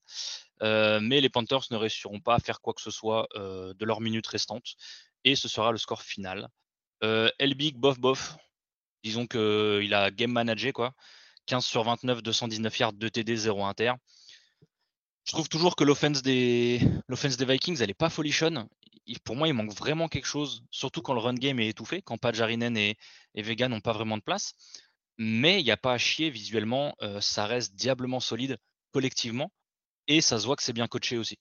mais les Panthers ne réussiront pas à faire quoi que ce soit de leurs minutes restantes. Et ce sera le score final. Elbig, bof, bof. Disons qu'il a game managé, quoi. 15 sur 29, 219 yards, 2 TD, 0 inter. Je trouve toujours que l'offense des, Vikings, elle n'est pas folichonne. pour moi, il manque vraiment quelque chose, surtout quand le run game est étouffé, quand Pajarinen et, et Vega n'ont pas vraiment de place. Mais il n'y a pas à chier visuellement, euh, ça reste diablement solide collectivement, et ça se voit que c'est bien coaché aussi.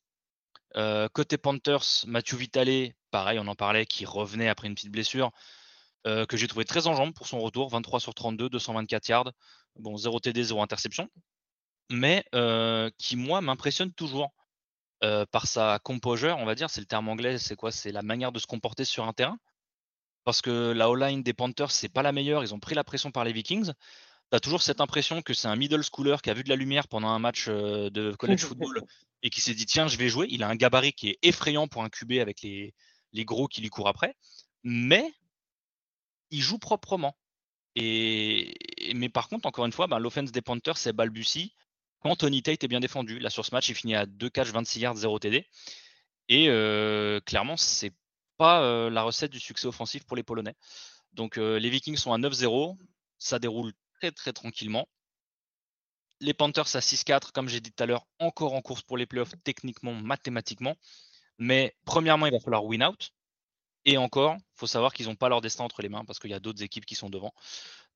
Euh, côté Panthers, Mathieu Vitale, pareil, on en parlait, qui revenait après une petite blessure. que j'ai trouvé très en jambes pour son retour, 23 sur 32, 224 yards, bon 0 TD, 0 interception, mais qui moi m'impressionne toujours par sa composure, on va dire, c'est le terme anglais, c'est quoi? C'est la manière de se comporter sur un terrain. Parce que la O-line des Panthers, c'est pas la meilleure, ils ont pris la pression par les Vikings. Tu as toujours cette impression que c'est un middle schooler qui a vu de la lumière pendant un match de college football et qui s'est dit tiens, je vais jouer. Il a un gabarit qui est effrayant pour un QB avec les, les gros qui lui courent après. Mais il joue proprement. Et, mais par contre, encore une fois, ben, l'offense des Panthers, c'est balbutie quand Tony Tate est bien défendu. Là, sur ce match, il finit à 2 catch, 26 yards, 0 TD. Et euh, clairement, c'est pas euh, la recette du succès offensif pour les Polonais. Donc, euh, les Vikings sont à 9-0. Ça déroule très, très tranquillement. Les Panthers à 6-4, comme j'ai dit tout à l'heure, encore en course pour les playoffs, techniquement, mathématiquement. Mais premièrement, il va falloir win out. Et encore, il faut savoir qu'ils n'ont pas leur destin entre les mains parce qu'il y a d'autres équipes qui sont devant.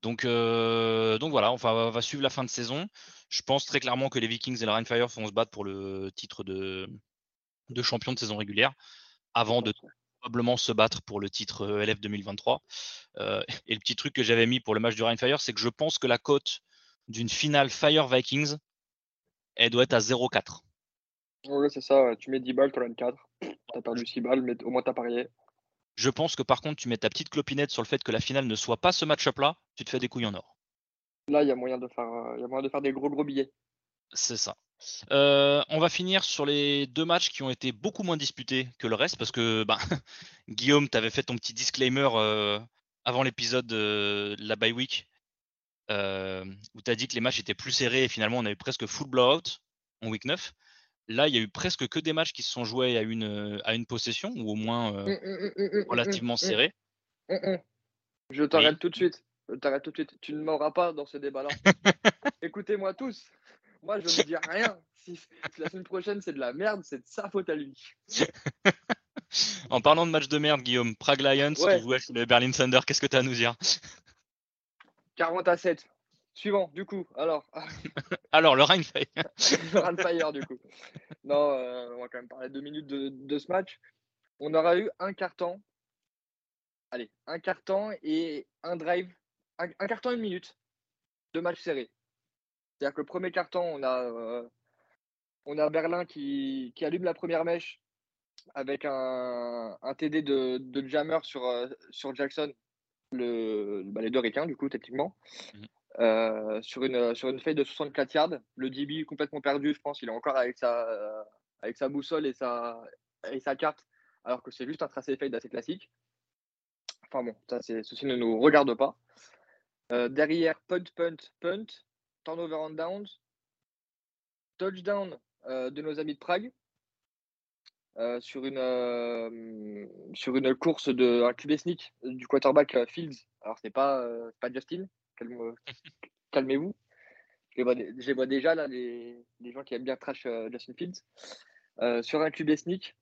Donc, euh, donc voilà, enfin, on va suivre la fin de saison. Je pense très clairement que les Vikings et la Rainfire vont se battre pour le titre de, de champion de saison régulière avant de probablement se battre pour le titre euh, LF 2023. Euh, et le petit truc que j'avais mis pour le match du Rainfire, c'est que je pense que la cote d'une finale Fire Vikings, elle doit être à 0,4. Oui, c'est ça. Tu mets 10 balles, tu as 4. Tu as perdu 6 balles, mais au moins tu as parié. Je pense que par contre, tu mets ta petite clopinette sur le fait que la finale ne soit pas ce match-up-là, tu te fais des couilles en or. Là, il y a moyen de faire, euh, moyen de faire des gros gros billets. C'est ça. Euh, on va finir sur les deux matchs qui ont été beaucoup moins disputés que le reste parce que bah, Guillaume, tu avais fait ton petit disclaimer euh, avant l'épisode de la bye week où tu as dit que les matchs étaient plus serrés et finalement on avait presque full blowout en week 9. Là, il y a eu presque que des matchs qui se sont joués à une, à une possession, ou au moins euh, mmh, mmh, mmh, relativement serrés. Je t'arrête tout de suite. Je t'arrête tout de suite. Tu ne m'auras pas dans ce débat-là. Écoutez-moi tous. Moi, je ne dis rien. Si, la semaine prochaine, c'est de la merde, c'est de sa faute à lui. en parlant de match de merde, Guillaume, Prague Lions qui jouait le Berlin Thunder, qu'est-ce que tu as à nous dire? 40 à 7. Suivant, du coup, alors. alors, le Rainfire. le Rainfire, du coup. Non, euh, on va quand même parler deux minutes de, ce match. On aura eu un carton. Allez, un carton et un drive. Un, carton et une minute de match serré. C'est-à-dire que le premier carton, on a, euh, on a Berlin qui, allume la première mèche avec un, TD de, Jammer sur, euh, sur Jackson, le, bah, les deux ricains, du coup, techniquement. Mmh. Euh, sur, une, sur une de 64 yards. Le DB complètement perdu, je pense. Il est encore avec sa, euh, avec sa boussole et sa, et carte, alors que c'est juste un tracé fade assez classique. Enfin bon, ça, ceci ne nous regarde pas. Euh, derrière, punt, punt, punt, turnover on downs, touchdown de nos amis de Prague. sur, une, course de un QB sneak du quarterback Fields. Alors, c'est pas, pas Justin, calmez-vous. Je les vois, déjà là, les, gens qui aiment bien trash euh, Justin Fields. Euh, sur un QB sneak,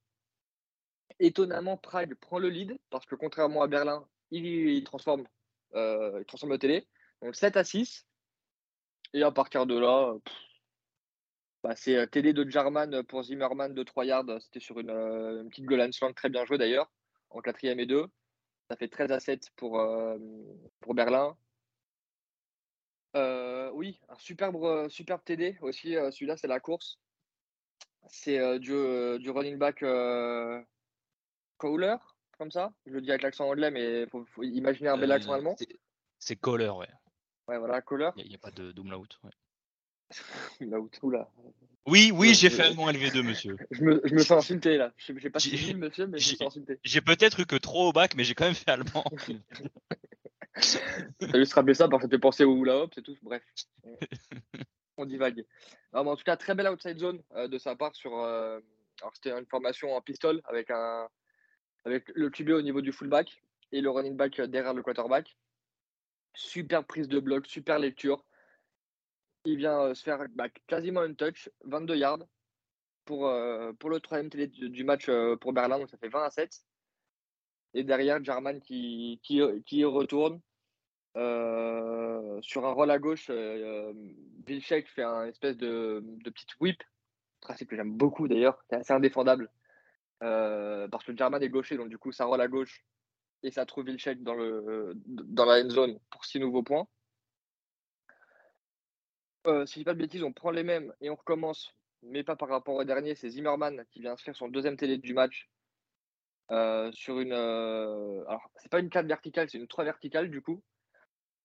étonnamment, Prague prend le lead parce que contrairement à Berlin, il, transforme, euh, il transforme le télé. Donc 7 à 6. Et à partir de là, bah, c'est TD de Jarman pour Zimmerman de 3 yards. C'était sur une, petite goal slant très bien jouée d'ailleurs, en quatrième et 2. Ça fait 13 à 7 pour, pour Berlin. Euh, oui, un superbe, euh, superbe TD aussi. Euh, celui-là, c'est la course. C'est du, du running back Cowler, comme ça. Je le dis avec l'accent anglais, mais il faut, imaginer un bel accent allemand. C'est Cowler, ouais. Ouais, voilà, Cowler. Il n'y a, pas de umlaut. Ouais. oula. Oui, oui, j'ai fait allemand LV2, monsieur. je, me, je me sens insulté, là. J'ai pas suivi, monsieur, mais je me sens insulté. J'ai peut-être eu que trop au bac, mais j'ai quand même fait allemand. T'as juste rappelé ça parce que ça fait penser au hula hop, c'est tout. Bref, on divague. en tout cas, très belle outside zone euh, de sa part sur. Euh, alors, c'était une formation en pistol avec, un, avec le QB au niveau du fullback et le running back derrière le quarterback. Super prise de bloc, super lecture. Il vient euh, se faire bah, quasiment un touch, 22 yards pour, pour le troisième télé du match pour Berlin, donc ça fait 20 à 7. Et derrière, Jarman qui, qui, qui retourne, euh, sur un roll à gauche, euh, Sheik fait un espèce de, petite whip, tracé que j'aime beaucoup d'ailleurs, c'est assez indéfendable. Euh, parce que German est gaucher, donc du coup ça roll à gauche. et ça trouve Vilchek dans, la end zone pour six nouveaux points. Euh, si je dis pas de bêtises, on prend les mêmes et on recommence, mais pas par rapport au dernier. C'est Zimmerman qui vient inscrire son deuxième télé du match euh, sur une. Euh, alors, c'est pas une 4 verticale, c'est une 3 verticale du coup,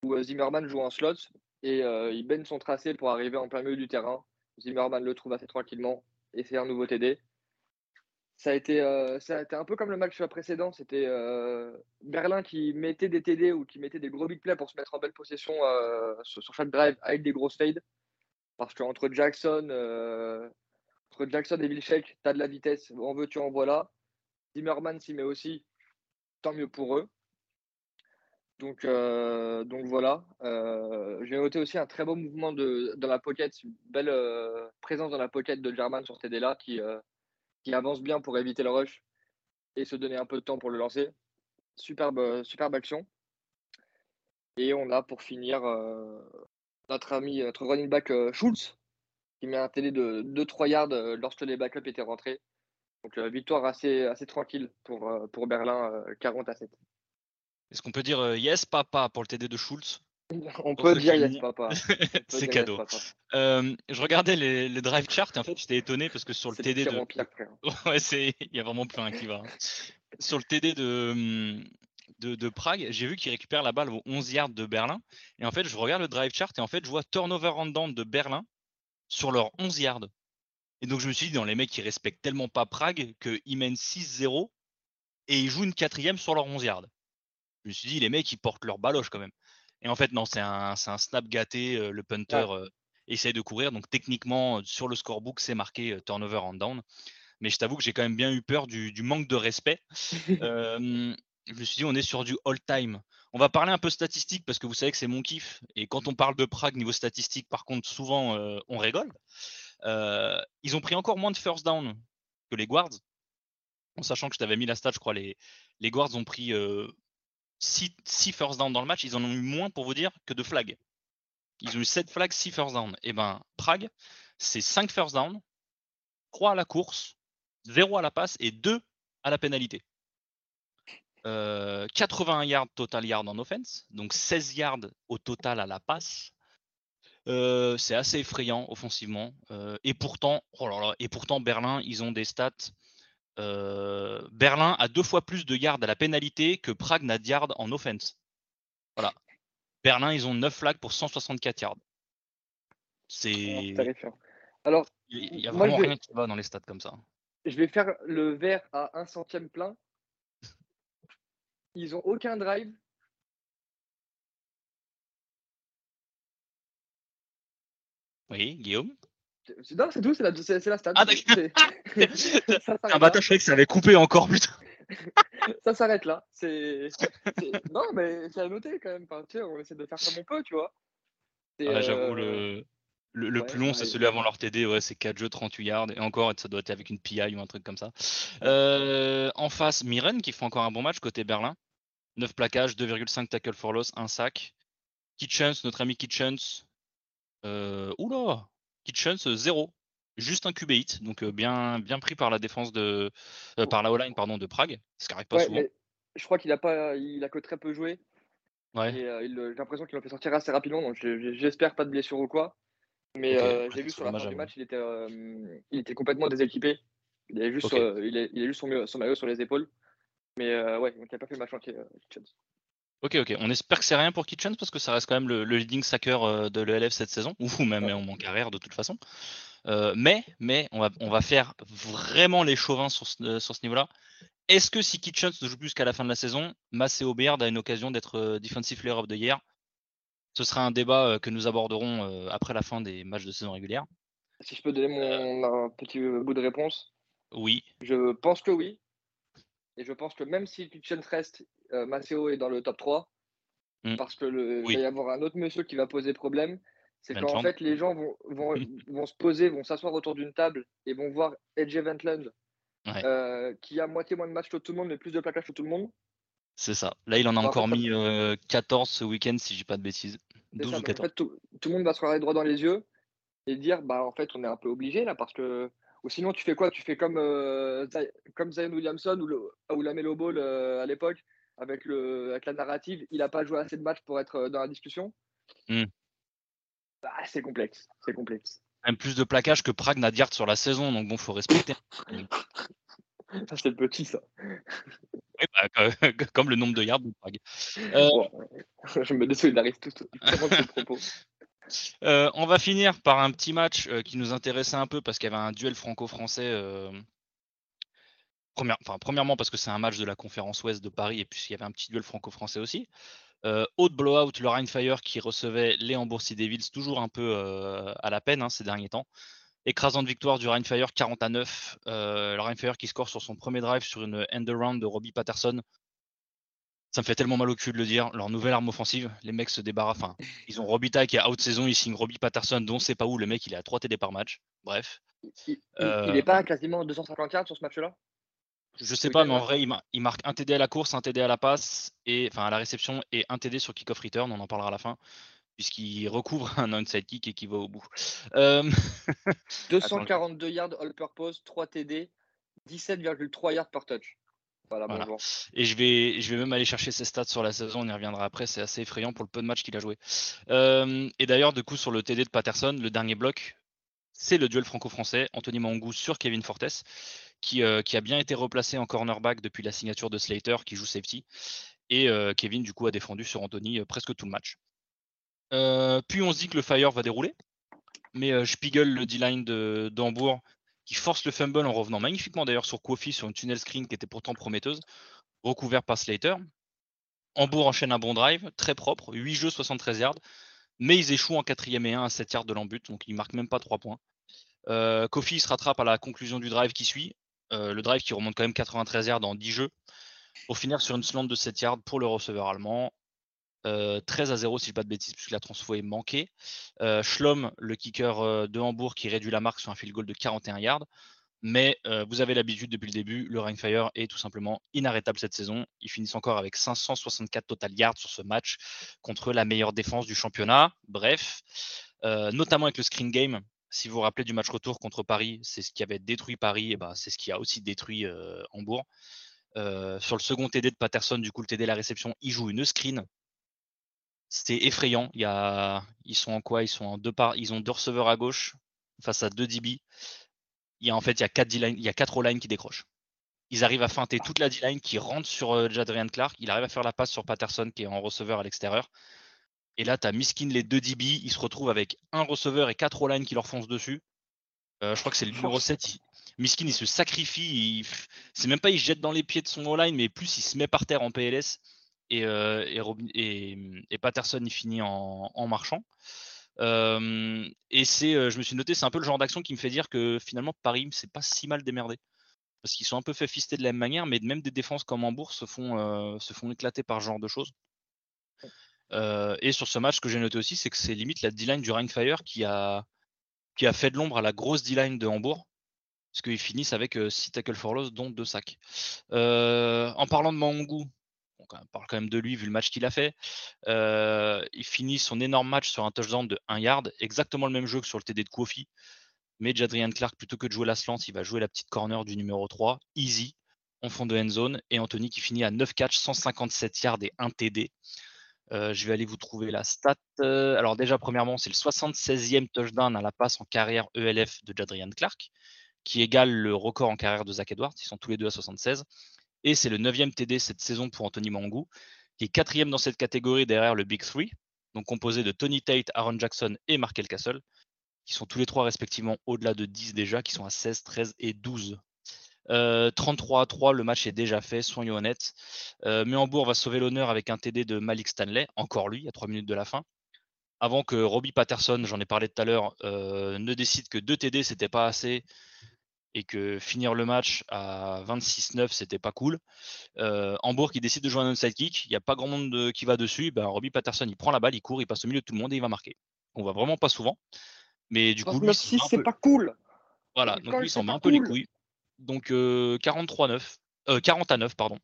où Zimmerman joue en slot et il baigne son tracé pour arriver en plein milieu du terrain. Zimmerman le trouve assez tranquillement et c'est un nouveau TD ça a été, euh, ça a été un peu comme le match précédent. C'était euh, Berlin qui mettait des TD ou qui mettait des gros big plays pour se mettre en belle possession euh, sur, chaque drive avec des grosses fades. Parce qu'entre Jackson, entre Jackson et Vilchek, tu as de la vitesse. En veux, tu en voilà. Zimmerman s'y met aussi. Tant mieux pour eux. Donc, donc voilà. J'ai noté aussi un très beau mouvement dans la pocket, une belle présence dans la pocket de German sur TD là qui qui avance bien pour éviter le rush et se donner un peu de temps pour le lancer. Superbe, superbe action. Et on a pour finir euh, notre ami, notre running back euh, Schultz, qui met un télé de 2-3 yards euh, lorsque les backups étaient rentrés. Donc victoire assez, assez tranquille pour, pour Berlin, 40 à 7. Est-ce qu'on peut dire yes papa pour le TD de Schultz? On peut dire yes, papa. c'est cadeau. Euh, je regardais les, drive charts et en fait, j'étais étonné parce que sur le TD de. ouais, c'est. Il y a vraiment plein qui va. Hein. Sur le TD de, de, Prague, j'ai vu qu'il récupère la balle aux 11 yards de Berlin. Et en fait, je regarde le drive chart et en fait, je vois turnover and down de Berlin sur leurs 11 yards. Et donc, je me suis dit, dans les mecs qui respectent tellement pas Prague qu'ils mènent 6-0 et ils jouent une quatrième sur leurs 11 yards. Je me suis dit, les mecs, ils portent leur baloche quand même. Et en fait, non, c'est un, un, snap gâté. Euh, le punter euh, essaye de courir. Donc, techniquement, sur le scorebook, c'est marqué euh, turnover and down. Mais je t'avoue que j'ai quand même bien eu peur du, manque de respect. je me suis dit, on est sur du all-time. On va parler un peu statistique parce que vous savez que c'est mon kiff. Et quand on parle de Prague niveau statistique, par contre, souvent, on rigole. ils ont pris encore moins de first down que les guards. En sachant que je t'avais mis la stat, je crois, les, les guards ont pris 6, first down dans le match, ils en ont eu moins pour vous dire que de flags. Ils ont eu 7 flags, 6 first down. Et eh ben Prague, c'est 5 first down, 3 à la course, 0 à la passe et 2 à la pénalité. 81 euh, yards total yards en offense, donc 16 yards au total à la passe. Euh, c'est assez effrayant offensivement. Euh, et pourtant, oh et pourtant Berlin, ils ont des stats Berlin a deux fois plus de yards à la pénalité que Prague n'a de yards en offense. Voilà. Berlin, ils ont 9 flags pour 164 yards. C'est. Alors, il n'y a vraiment rien qui va dans les stats comme ça. Je vais faire le vert à un centième plein. Ils ont aucun drive. Oui, Guillaume? Non, c'est tout, c'est la, c'est, la stat. Ah, d'accord. un bâtard, je croyais que ça avait coupé encore, putain. ça s'arrête là. C'est, Non, mais c'est à noter quand même. Enfin, tu sais, on essaie de faire comme on peut, tu vois. Ah, j'avoue, le, le, le plus long, c'est celui avant leur TD. Ouais, c'est 4 jeux, 38 yards. Et encore, ça doit être avec une PI ou un truc comme ça. Euh, en face, Miren qui fait encore un bon match côté Berlin. 9 plaquages, 2,5 tackle for loss, 1 sac. Kitchens, notre ami Kitchens. Euh, oula, Kitchens, 0. Juste un QB hit, donc bien, bien pris par la défense de. par la O-line pardon, de Prague, ce qui n'arrive pas souvent. Je crois qu'il a pas, il a que très peu joué. Ouais. j'ai l'impression qu'il l'a fait sortir assez rapidement, donc j'espère pas de blessure ou quoi. Mais j'ai vu sur la fin du match, il était, il était complètement déséquipé. Il a juste, il, est, il juste son, son, maillot sur les épaules. Mais ouais, donc il n'a pas fait le match entier, Kitchens. Ok, ok. On espère que c'est rien pour Kitchens parce que ça reste quand même le, leading sacker euh, de l'ELF cette saison, ou même en mon carrière de toute façon. Euh, mais, mais on va, on va faire vraiment les chauvins sur ce, euh, sur ce niveau-là. Est-ce que si Kitchens ne joue plus qu'à la fin de la saison, Maceo Beard a une occasion d'être Defensive Player of the Year? Ce sera un débat que nous aborderons après la fin des matchs de saison régulière. Si je peux donner mon petit bout de réponse Oui. Je pense que oui. Et je pense que même si Kitchens reste, euh, Maceo est dans le top 3 mm. parce que le, va y avoir un autre monsieur qui va poser problème. C'est qu'en fait, les gens vont, vont, vont se poser, vont s'asseoir autour d'une table et vont voir Edge Ventland euh, qui a moitié moins de matchs que tout le monde, mais plus de plaquages que tout le monde. C'est ça. Là, il en a encore mis 14 euh, ce week-end, si je dis pas de bêtises. 12 ou 14. tout, le monde va se regarder droit dans les yeux et dire bah en fait, on est un peu obligé là parce que. Ou sinon, tu fais quoi? Tu fais comme, comme Zion Williamson ou, le, ou la Melo Ball à l'époque avec, le, avec la narrative, il n'a pas joué assez de matchs pour être dans la discussion. Mmh. Bah, c'est complexe. C'est complexe. Même plus de plaquage que Prague Nadiart sur la saison, donc bon, faut respecter. c'est petit, ça. Oui, bah, comme le nombre de yards de Prague. Euh, je me désolidarise tout, tout, tout propos. Euh, on va finir par un petit match euh, qui nous intéressait un peu parce qu'il y avait un duel franco-français. Euh, premièrement parce que c'est un match de la conférence Ouest de Paris et puis il y avait un petit duel franco-français aussi. haute blowout, le Rheinfire qui recevait les Hambourg Devils, toujours un peu à la peine hein, ces derniers temps. Écrasante victoire du Rheinfire 40 à 9. le Rheinfire qui score sur son premier drive sur une end around de Robbie Patterson ça me fait tellement mal au cul de le dire. Leur nouvelle arme offensive, les mecs se débarrassent. Enfin, ils ont Robita qui est out saison, ils signent Robbie Patterson, dont c'est pas où. Le mec, il est à 3 TD par match. Bref. Il, n'est est euh, pas quasiment 250 yards sur ce match-là? Je sais pas, mais en vrai, il, marque un TD à la course, un TD à la passe, et enfin à la réception, et un TD sur kick-off return. On en parlera à la fin puisqu'il recouvre un onside kick et qui va au bout. 242 euh, yards all-purpose, 3 TD, 17,3 yards par touch. Et je vais, je vais même aller chercher ses stats sur la saison, on y reviendra après, c'est assez effrayant pour le peu de matchs qu'il a joué. Euh, et d'ailleurs, du coup, sur le TD de Patterson, le dernier bloc, c'est le duel franco-français, Anthony Mangou sur Kevin Fortes, qui, euh, qui, a bien été replacé en cornerback depuis la signature de Slater, qui joue safety. Et euh, Kevin, du coup, a défendu sur Anthony presque tout le match. puis on se dit que le Fire va dérouler, mais Spiegel, le D-line d'Hambourg, qui force le fumble en revenant magnifiquement d'ailleurs sur Kofi sur une tunnel screen qui était pourtant prometteuse, recouvert par Slater. Hambourg enchaîne un bon drive, très propre, 8 jeux, 73 yards, mais ils échouent en 4 et 1 à 7 yards de l'embut, donc ils marquent même pas 3 points. Euh, Kofi se rattrape à la conclusion du drive qui suit, euh, le drive qui remonte quand même 93 yards en 10 jeux, pour finir sur une slant de 7 yards pour le receveur allemand. 13 euh, à 0 si je ne pas de bêtises, puisque la transfo est manquée. Euh, le kicker euh, de Hambourg, qui réduit la marque sur un field goal de 41 yards. Mais vous avez l'habitude depuis le début, le Rheinfire est tout simplement inarrêtable cette saison. Ils finissent encore avec 564 total yards sur ce match contre la meilleure défense du championnat. Bref, notamment avec le screen game. Si vous vous rappelez du match retour contre Paris, c'est ce qui avait détruit Paris, et ben, c'est ce qui a aussi détruit Hambourg. sur le second TD de Patterson, du coup le TD la réception, il joue une screen c'était effrayant. Il y a, ils sont en quoi? Ils sont en deux par, ils ont deux receveurs à gauche face à deux DB. Il y a en fait il y a quatre il y a quatre O-line qui décrochent. Ils arrivent à feinter toute la D-line qui rentre sur euh, Jadrian Clark. Il arrive à faire la passe sur Patterson qui est en receveur à l'extérieur. Et là, tu as Miskin les deux DB. Ils se retrouvent avec un receveur et quatre O-line qui leur foncent dessus. Euh, je crois que c'est le numéro 7. Miskin, il se sacrifie. C'est même pas il jette dans les pieds de son O-line, mais plus il se met par terre en PLS et, euh, et, Patterson finit en, marchant. et c'est, euh, je me suis noté, c'est un peu le genre d'action qui me fait dire que finalement Paris c'est pas si mal démerdé parce qu'ils sont un peu fait fister de la même manière, mais même des défenses comme Hambourg se font, euh, se font éclater par ce genre de choses. et sur ce match, ce que j'ai noté aussi, c'est que c'est limite la D-line du Rheinfire qui a, qui a fait de l'ombre à la grosse D-line de Hambourg, parce qu'ils finissent avec 6 tackles for loss, dont 2 sacs. en parlant de Mangou, on parle quand même de lui vu le match qu'il a fait. Euh, il finit son énorme match sur un touchdown de 1 yard, exactement le même jeu que sur le TD de Kofi. Mais Jadrian Clark, plutôt que de jouer la slant, il va jouer la petite corner du numéro 3, easy, en fond de end zone. Et Anthony qui finit à 9 catch, 157 yards et 1 TD. Euh, je vais aller vous trouver la stat. Euh, alors déjà, premièrement, c'est le 76e touchdown à la passe en carrière ELF de Jadrian Clark, qui égale le record en carrière de Zach Edwards. Ils sont tous les deux à 76. Et c'est le 9e TD cette saison pour Anthony Mangou, qui est quatrième dans cette catégorie derrière le Big Three, donc composé de Tony Tate, Aaron Jackson et Markel Castle, qui sont tous les trois respectivement au-delà de 10 déjà, qui sont à 16, 13 et 12. 33 euh, à 3, le match est déjà fait, soyons honnêtes. Euh, va sauver l'honneur avec un TD de Malik Stanley, encore lui, à 3 minutes de la fin. Avant que Robbie Patterson, j'en ai parlé tout à l'heure, euh, ne décide que 2 TD, c'était pas assez et que finir le match à 26-9, c'était pas cool. Euh, Hambourg qui décide de jouer un onside kick, il n'y a pas grand monde qui va dessus. Ben, Robbie Patterson, il prend la balle, il court, il passe au milieu de tout le monde et il va marquer. On voit vraiment pas souvent. Mais du coup, lui, c'est pas cool. Voilà, donc lui, il s'en met un peu les couilles. Donc 43-9, euh, 40 à 9, pardon.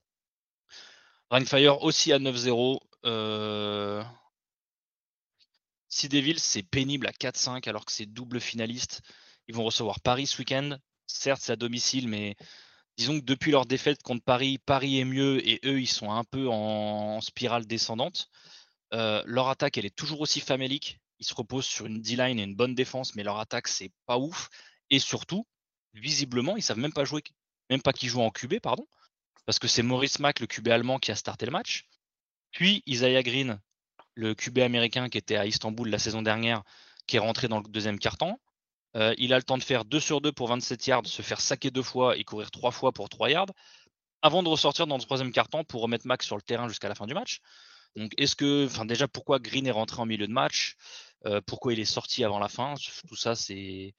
Rainfire aussi à 9-0. Euh... Devils, c'est pénible à 4-5 alors que c'est double finaliste. Ils vont recevoir Paris ce week-end certes, c'est à domicile, mais disons que depuis leur défaite contre Paris, Paris est mieux et eux, ils sont un peu en, spirale descendante. Euh, leur attaque, elle est toujours aussi famélique. Ils se reposent sur une D-line et une bonne défense, mais leur attaque, c'est pas ouf. Et surtout, visiblement, ils savent même pas jouer, même pas qui jouent en QB, pardon, parce que c'est Maurice Mack, le QB allemand, qui a starté le match. Puis Isaiah Green, le QB américain qui était à Istanbul la saison dernière, qui est rentré dans le deuxième quart-temps. Euh, il a le temps de faire 2 sur 2 pour 27 yards, se faire saquer deux fois et courir trois fois pour 3 yards, avant de ressortir dans le troisième quart-temps pour remettre Max sur le terrain jusqu'à la fin du match. Donc, est-ce que, enfin, déjà, pourquoi Green est rentré en milieu de match? Euh, Pourquoi il est sorti avant la fin? Tout ça, c'est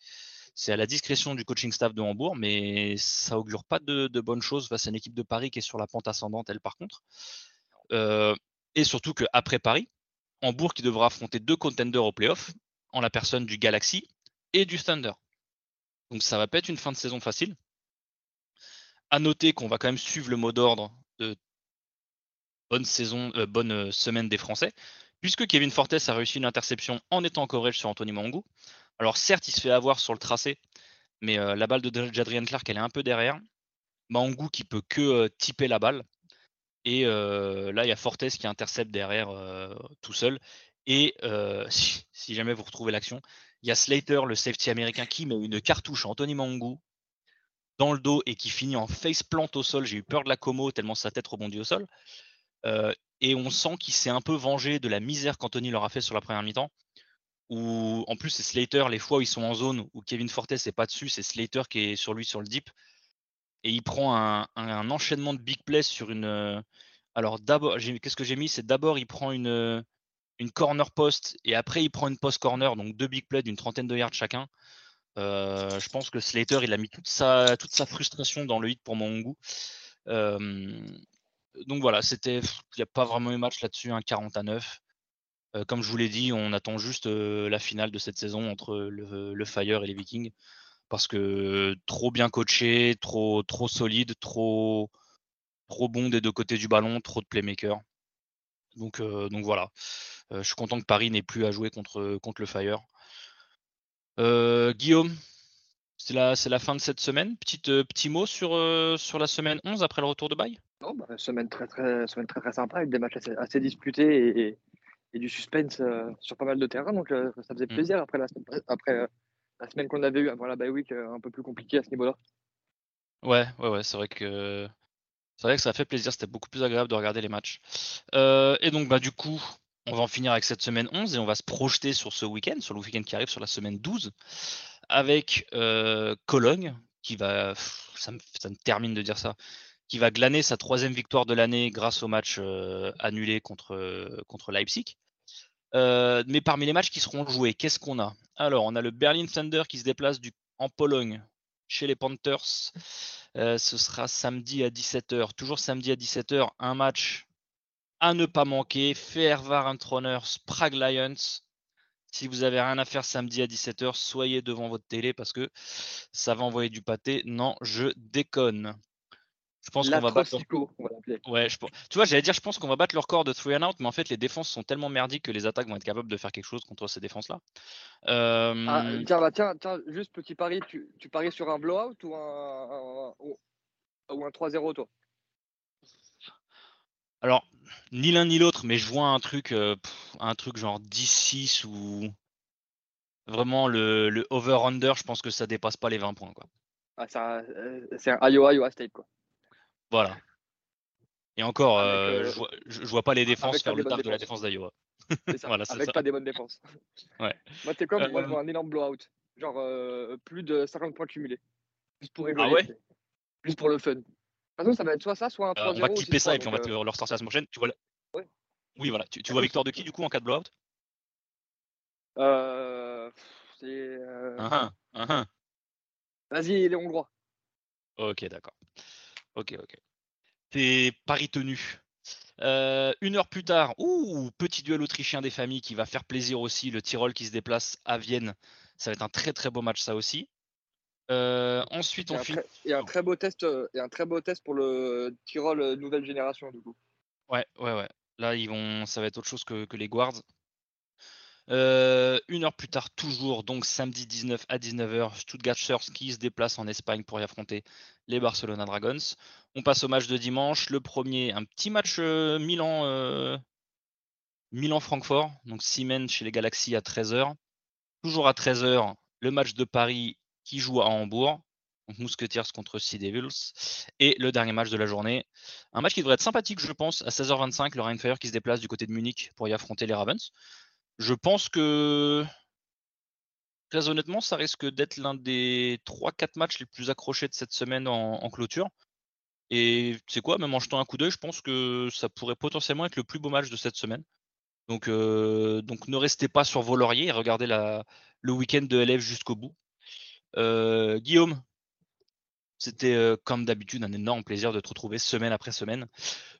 c'est à la discrétion du coaching staff de Hambourg, mais ça augure pas de, bonnes choses face à une équipe de Paris qui est sur la pente ascendante, elle, par contre. Euh, et surtout qu'après Paris, Hambourg qui devra affronter deux contenders au playoff, en la personne du Galaxy et du Thunder. Donc ça va pas être une fin de saison facile. À noter qu'on va quand même suivre le mot d'ordre de bonne saison, euh, bonne euh, semaine des Français, puisque Kevin Fortes a réussi une interception en étant en coverage sur Anthony Mangou. Alors certes, il se fait avoir sur le tracé, mais euh, la balle de Jadrian Clark, elle est un peu derrière. Mangou qui peut que typer la balle. Et là, il y a Fortes qui intercepte derrière tout seul. Et si, jamais vous retrouvez l'action, il y a Slater, le safety américain, qui met une cartouche à Anthony Mangou dans le dos et qui finit en face plant au sol. J'ai eu peur de la Como tellement sa tête rebondit au sol. Euh, et on sent qu'il s'est un peu vengé de la misère qu'Anthony leur a fait sur la première mi-temps. Où en plus c'est Slater, les fois où ils sont en zone où Kevin Fortes n'est pas dessus, c'est Slater qui est sur lui sur le deep. Et il prend un, enchaînement de big plays sur une. Euh, alors d'abord, qu'est-ce que j'ai mis? C'est d'abord il prend une, une corner post et après il prend une post corner, donc deux big plays d'une trentaine de yards chacun. Euh, je pense que Slater il a mis toute sa, toute sa frustration dans le hit pour mon goût. Euh, donc voilà, c'était, il n'y a pas vraiment eu match là-dessus, un 40 à 9. Euh, comme je vous l'ai dit, on attend juste la finale de cette saison entre le, Fire et les Vikings parce que trop bien coaché, trop, trop solide, trop, trop bon des deux côtés du ballon, trop de playmakers. Donc, donc voilà. je suis content que Paris n'ait plus à jouer contre, contre le Fire. Guillaume, c'est la, la, fin de cette semaine. Petite, petit mot sur, sur la semaine 11 après le retour de bail non, bah, semaine, très, très, semaine très très sympa avec des matchs assez, disputés et, et, du suspense sur pas mal de terrains. Donc ça faisait mmh. plaisir après la, après, la semaine qu'on avait eue avant la bye week un peu plus compliqué à ce niveau-là. Ouais, ouais, ouais, c'est vrai que c'est vrai que ça fait plaisir, c'était beaucoup plus agréable de regarder les matchs. Euh, et donc, bah, du coup, on va en finir avec cette semaine 11 et on va se projeter sur ce week-end, sur le week-end qui arrive, sur la semaine 12, avec euh, Cologne, qui va, ça me, termine de dire ça, qui va glaner sa troisième victoire de l'année grâce au match euh, annulé contre, Leipzig. mais parmi les matchs qui seront joués, qu'est-ce qu'on a? Alors, on a le Berlin Thunder qui se déplace en Pologne chez les Panthers. Euh, ce sera samedi à 17h. Toujours samedi à 17h, un match à ne pas manquer. Fairvarentroners, Prague Lions. Si vous avez rien à faire samedi à 17h, soyez devant votre télé parce que ça va envoyer du pâté. Non, je déconne. Je pense qu'on va battre. Ouais, je... Tu vois, j'allais dire, je pense qu'on va battre leur corps de 3 and out, mais en fait, les défenses sont tellement merdiques que les attaques vont être capables de faire quelque chose contre ces défenses-là. Euh... Ah, tiens, bah, tiens, tiens, juste petit pari, tu, tu paries sur un blowout ou un, ou, un 3-0, toi? Alors, ni l'un ni l'autre, mais je vois un truc, euh, un truc genre 10-6 ou vraiment le, le over-under, je pense que ça dépasse pas les 20 points. Quoi. Ah, euh, c'est un Iowa, Iowa State, quoi. Voilà. Et encore, euh, euh, je, vois, pas les défenses faire le taf de la défense d'Iowa. voilà, avec pas des bonnes défenses. ouais. Moi, t'es comme, moi, je vois un énorme blowout. Genre plus de 50 points cumulés. Juste pour Ah ouais? Juste pour le fun. De toute façon, ça va être soit ça, soit un 3 On va clipper ça et puis on va te leur sortir la semaine prochaine. Tu vois ouais. Oui, voilà. Tu, tu vois victoire de qui du coup en cas de blowout? Euh, C'est. Euh... Uh -huh. Vas-y, les Hongrois. Ok, d'accord. Ok, ok. C'est Paris tenu. Euh, une heure plus tard, ouh, petit duel autrichien des familles qui va faire plaisir aussi. Le Tyrol qui se déplace à Vienne. Ça va être un très très beau match ça aussi. Euh, ensuite, on fait. Et un très beau test, euh, et un très beau test pour le Tyrol nouvelle génération du coup. Ouais, ouais, ouais. Là, ils vont, ça va être autre chose que, les Guards. Une heure plus tard, toujours, donc samedi 19 à 19h, Stuttgart Surfs qui se déplace en Espagne pour y affronter les Barcelona Dragons. On passe au match de dimanche. Le premier, un petit match Milan, Milan-Francfort, donc Siemens chez les Galaxies à 13h. Toujours à 13h, le match de Paris qui joue à Hambourg. Donc Musketeers contre Sea Devils. Et le dernier match de la journée. Un match qui devrait être sympathique, je pense, à 16h25, le Rheinfire qui se déplace du côté de Munich pour y affronter les Ravens. Je pense que, très honnêtement, ça risque d'être l'un des 3-4 matchs les plus accrochés de cette semaine en, clôture. Et c'est quoi, même en jetant un coup d'œil, je pense que ça pourrait potentiellement être le plus beau match de cette semaine. Donc, euh, donc ne restez pas sur vos lauriers et regardez le week-end de LF jusqu'au bout. Euh, Guillaume, c'était euh, comme d'habitude un énorme plaisir de te retrouver semaine après semaine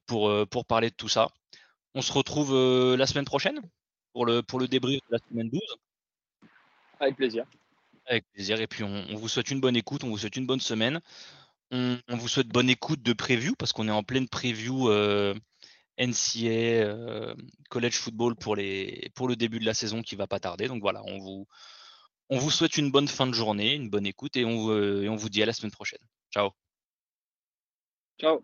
pour parler de tout ça. On se retrouve la semaine prochaine pour le, pour le débrief de la semaine 12. Avec plaisir. Avec plaisir. Et puis on, vous souhaite une bonne écoute, on vous souhaite une bonne semaine. On, vous souhaite bonne écoute de preview parce qu'on est en pleine preview NCA euh, college football pour, les, pour le début de la saison qui va pas tarder. Donc voilà, on vous, on vous souhaite une bonne fin de journée, une bonne écoute et on, et on vous dit à la semaine prochaine. Ciao. Ciao.